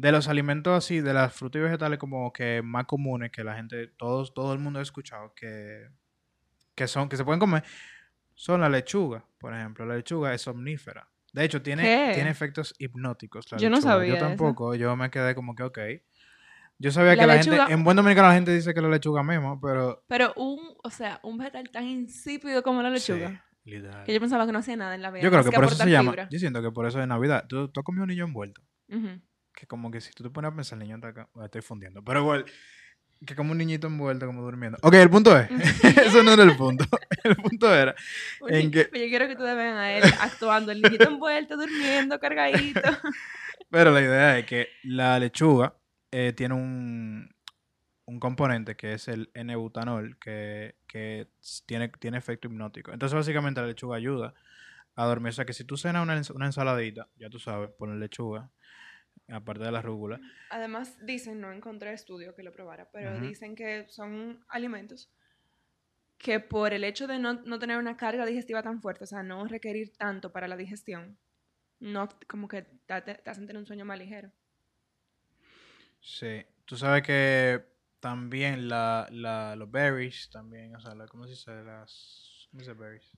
de los alimentos así, de las frutas y vegetales como que más comunes que la gente, todos, todo el mundo ha escuchado que, que son, que se pueden comer, son la lechuga, por ejemplo. La lechuga es omnífera. De hecho, tiene, ¿Qué? tiene efectos hipnóticos. La Yo no lechuga. sabía Yo eso. tampoco. Yo me quedé como que, ok. Yo sabía La que la lechuga- gente, en buen dominicano la gente dice que la lechuga mismo, pero... Pero un, o sea, un vegetal tan insípido como la lechuga, Sí, literal. que yo pensaba que no hacía nada en la vida. Yo creo más que por eso se llama. fibra. Yo siento que por eso de Navidad. ¿Tú, tú has comido un niño envuelto? Ujú. Que como que si tú te pones a pensar, el niño está acá. estoy fundiendo. Pero igual, que como un niñito envuelto, como durmiendo. Ok, el punto es. eso no era el punto. El punto era. Oye, En que- yo quiero que ustedes vean a él actuando, el niñito envuelto, durmiendo, cargadito. Pero la idea es que la lechuga eh, tiene un, un componente que es el N-butanol, que, que tiene, tiene efecto hipnótico. Entonces, básicamente, la lechuga ayuda a dormir. O sea, que si tú cenas una, una ensaladita, ya tú sabes, poner lechuga, aparte de la rúgula. Además, dicen, no encontré estudio que lo probara, pero Ujú. dicen que son alimentos que por el hecho de no, no tener una carga digestiva tan fuerte, o sea, no requerir tanto para la digestión, no como que te, te- te hacen tener un sueño más ligero. Sí, tú sabes que También la, la, los berries, también, o sea, la- ¿cómo se dice? Las, ¿cómo se dice berries?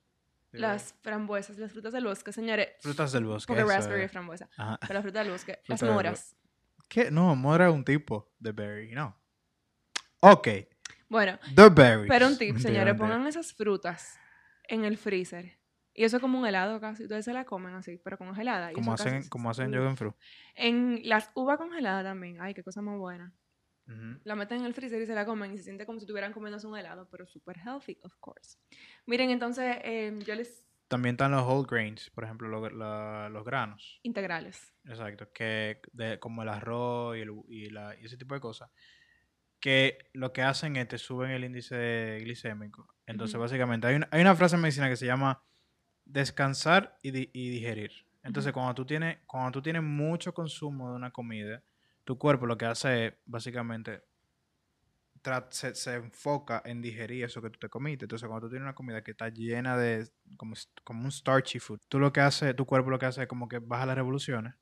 Las frambuesas, las frutas del bosque, señores. frutas del bosque. Porque eso raspberry es. es frambuesa. Ajá. Pero la fruta del bosque. Las del moras. ¿Qué? No, mora es un tipo de berry, no. Ok, Bueno, the berries. pero un tip, señores, pongan esas frutas en el freezer. Y eso es como un helado casi. Ustedes se la comen así, pero congelada. Como hacen, como hacen yoga en fruit. En las uvas congeladas también. Ay, qué cosa más buena. La meten en el freezer y se la comen y se siente como si estuvieran comiéndose un helado, pero súper healthy, of course. Miren, entonces eh, yo les... También están los whole grains, por ejemplo, lo- la- los granos. Integrales. Exacto, que de, como el arroz y, el, y, la- y ese tipo de cosas, que lo que hacen es te suben el índice glicémico. Entonces, Ujú. básicamente, hay una, hay una frase en medicina que se llama descansar y, di- y digerir. Entonces, cuando, tú tienes, cuando tú tienes mucho consumo de una comida, tu cuerpo lo que hace es, básicamente, se, se enfoca en digerir eso que tú te comiste. Entonces, cuando tú tienes una comida que está llena de, como, como un starchy food, tú lo que hace, tu cuerpo lo que hace es como que baja las revoluciones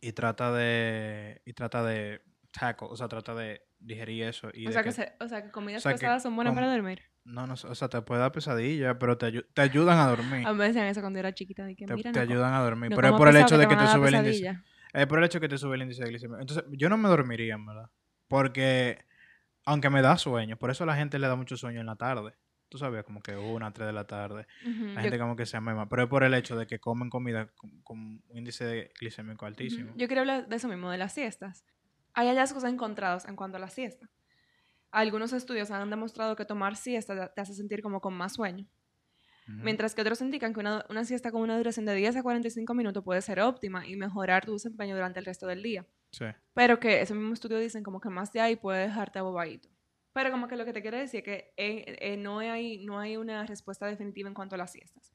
y trata de, y trata de tackle, o sea, trata de digerir eso. Y O sea, que que- se- o sea, que comidas sea, que pesadas son buenas para dormir. no, no, o sea, te puede dar pesadilla, pero te, ayu- te ayudan a dormir. A mí me decían eso cuando era chiquita, de que Te, mira, te no ayudan a dormir. no pero es por el hecho de te que te dar sube el índice. Es por el hecho que te sube el índice de glicemia. Entonces, yo no me dormiría, en verdad. Porque, aunque me da sueño, por eso a la gente le da mucho sueño en la tarde. Tú sabías, como que una, tres de la tarde. Ujú, La yo- gente como que se mema. Pero es por el hecho de que comen comida con, con un índice glicémico ujú. altísimo. Yo quería hablar de eso mismo, de las siestas. Hay hallazgos encontrados en cuanto a la siesta. Algunos estudios han demostrado que tomar siesta te hace sentir como con más sueño, Mientras que otros indican que una, una siesta con una duración de 10 a 45 minutos puede ser óptima y mejorar tu desempeño durante el resto del día. Sí. Pero que ese mismo estudio dicen como que más de ahí puede dejarte abobadito. Pero como que lo que te quiero decir es que eh, eh, no, hay, no hay una respuesta definitiva en cuanto a las siestas.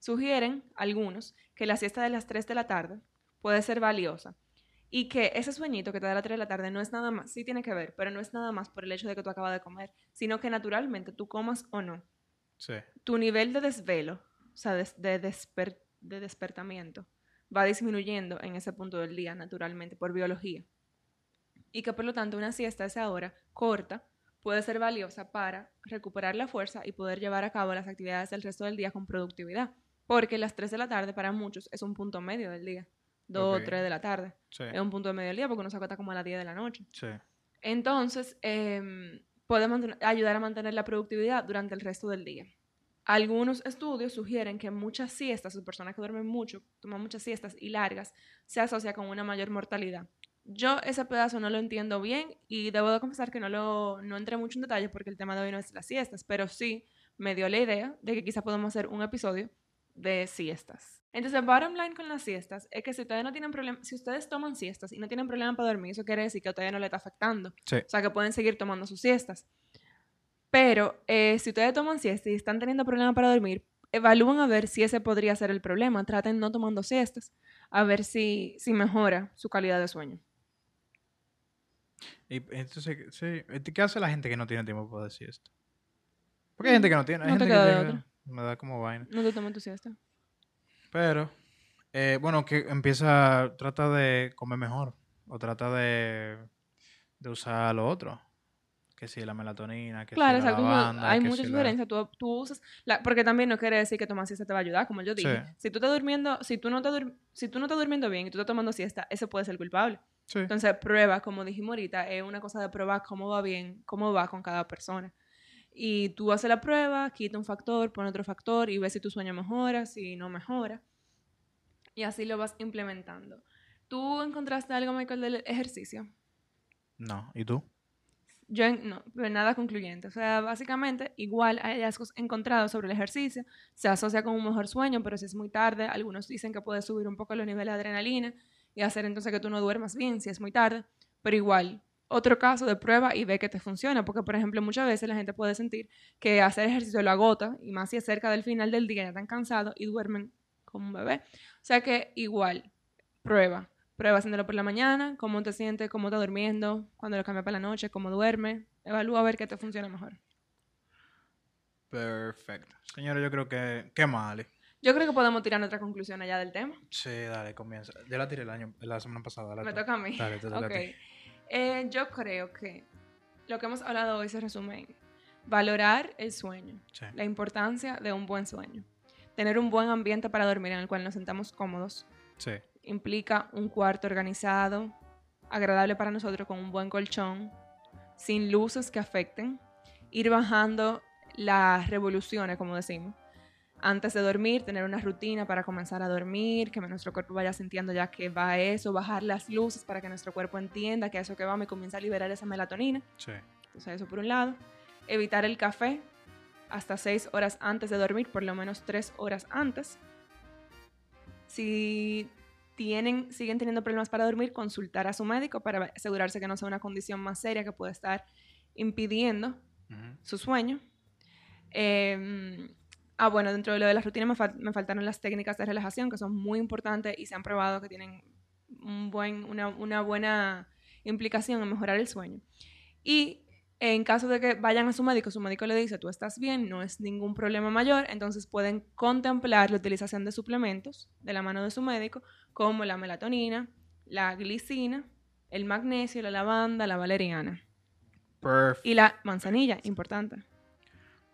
Sugieren algunos que la siesta de las 3 de la tarde puede ser valiosa y que ese sueñito que te da a las 3 de la tarde no es nada más, sí tiene que ver, pero no es nada más por el hecho de que tú acabas de comer, sino que naturalmente tú comas o no, Sí. tu nivel de desvelo, o sea, de, de desper- de despertamiento, va disminuyendo en ese punto del día naturalmente por biología. Y que por lo tanto una siesta a esa hora corta puede ser valiosa para recuperar la fuerza y poder llevar a cabo las actividades del resto del día con productividad. Porque las 3 de la tarde para muchos es un punto medio del día. 2 o Ok. 3 de la tarde. Sí. Es un punto medio del día porque uno se acuesta como a las 10 de la noche. Sí. Entonces, em, puede ayudar a mantener la productividad durante el resto del día. Algunos estudios sugieren que muchas siestas, o personas que duermen mucho, toman muchas siestas y largas, se asocia con una mayor mortalidad. Yo ese pedazo no lo entiendo bien y debo de confesar que no, lo, no entré mucho en detalle porque el tema de hoy no es las siestas, pero sí me dio la idea de que quizá podemos hacer un episodio de siestas. Entonces, bottom line con las siestas es que si ustedes no tienen problema, si ustedes toman siestas y no tienen problema para dormir, eso quiere decir que a ustedes no le está afectando. Sí. O sea, que pueden seguir tomando sus siestas. Pero eh, si ustedes toman siestas y están teniendo problemas para dormir, evalúen a ver si ese podría ser el problema. Traten no tomando siestas, a ver si, si mejora su calidad de sueño. Y entonces, sí. ¿Qué hace la gente que no tiene tiempo para decir esto? Porque hay gente que no tiene. Hay No te gente que queda de llega- otra. Me da como vaina. No te tomen tu siesta. Pero, eh, bueno, que empieza, trata de comer mejor. O trata de, de usar lo otro. Que si la melatonina, que Claro, si la lavanda, hay que muchas si la- sugerencias. Tú, tú usas, la- porque también no quiere decir que tomar siesta te va a ayudar, como yo dije. Sí. Si tú estás durmiendo, si tú no te dur- si tú no estás durmiendo bien y tú estás tomando siesta, ese puede ser culpable. Sí. Entonces, prueba, como dijimos ahorita, es una cosa de probar cómo va bien, cómo va con cada persona. Y tú haces la prueba, quita un factor, pone otro factor y ves si tu sueño mejora, si no mejora. Y así lo vas implementando. ¿Tú encontraste algo, Michael, del ejercicio? No, ¿y tú? Yo no, pero nada concluyente. O sea, básicamente, igual hay hallazgos encontrados sobre el ejercicio. Se asocia con un mejor sueño, pero si es muy tarde, algunos dicen que puede subir un poco los niveles de adrenalina y hacer entonces que tú no duermas bien si es muy tarde. Pero igual, otro caso de prueba y ve que te funciona. Porque, por ejemplo, muchas veces la gente puede sentir que hacer ejercicio lo agota y más si es cerca del final del día, ya están cansados y duermen como un bebé. O sea que igual, prueba. Prueba haciéndolo por la mañana, cómo te sientes, cómo estás durmiendo, cuando lo cambias para la noche, cómo duerme. Evalúa a ver qué te funciona mejor. Perfecto. Señora, yo creo que... Qué mal. Yo creo que podemos tirar nuestra conclusión allá del tema. Sí, dale, comienza. Yo la tiré el año, la semana pasada. Me toca a mí. Dale, te toca a Ok. ti. Eh, yo creo que lo que hemos hablado hoy se resume en valorar el sueño, Sí. la importancia de un buen sueño. Tener un buen ambiente para dormir en el cual nos sentamos cómodos. Sí. Implica un cuarto organizado, agradable para nosotros, con un buen colchón, sin luces que afecten. Ir bajando las revoluciones, como decimos. Antes de dormir, tener una rutina para comenzar a dormir, que nuestro cuerpo vaya sintiendo ya que va eso, bajar las luces para que nuestro cuerpo entienda que a eso que vamos y comienza a liberar esa melatonina. Sí. Entonces, eso por un lado. Evitar el café hasta seis horas antes de dormir, por lo menos tres horas antes. Si tienen, siguen teniendo problemas para dormir, consultar a su médico para asegurarse que no sea una condición más seria que pueda estar impidiendo Ujú. su sueño. Eh, ah, bueno, dentro de lo de las rutinas me, fal- me faltaron las técnicas de relajación, que son muy importantes y se han probado que tienen un buen, una, una buena implicación en mejorar el sueño. Y en caso de que vayan a su médico, su médico le dice, tú estás bien, no es ningún problema mayor, entonces pueden contemplar la utilización de suplementos de la mano de su médico, como la melatonina, la glicina, el magnesio, la lavanda, la valeriana Perfect. y la manzanilla, importante.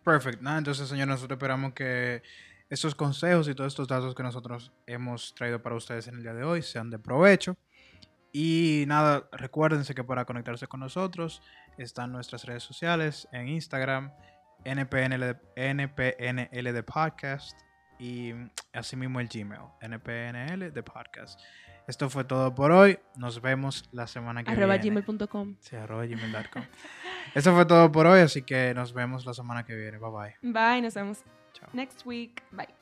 Perfect. Nada, entonces, señor, nosotros esperamos que estos consejos y todos estos datos que nosotros hemos traído para ustedes en el día de hoy sean de provecho. Y nada, recuérdense que para conectarse con nosotros están nuestras redes sociales en Instagram, NPNL, NPNL de Podcast y asimismo el Gmail, NPNL de Podcast. Esto fue todo por hoy. Nos vemos la semana que arroba viene. gmail.com. Sí, arroba gmail.com. Esto fue todo por hoy, así que nos vemos la semana que viene. Bye bye. Bye, nos vemos Chao. next week. Bye.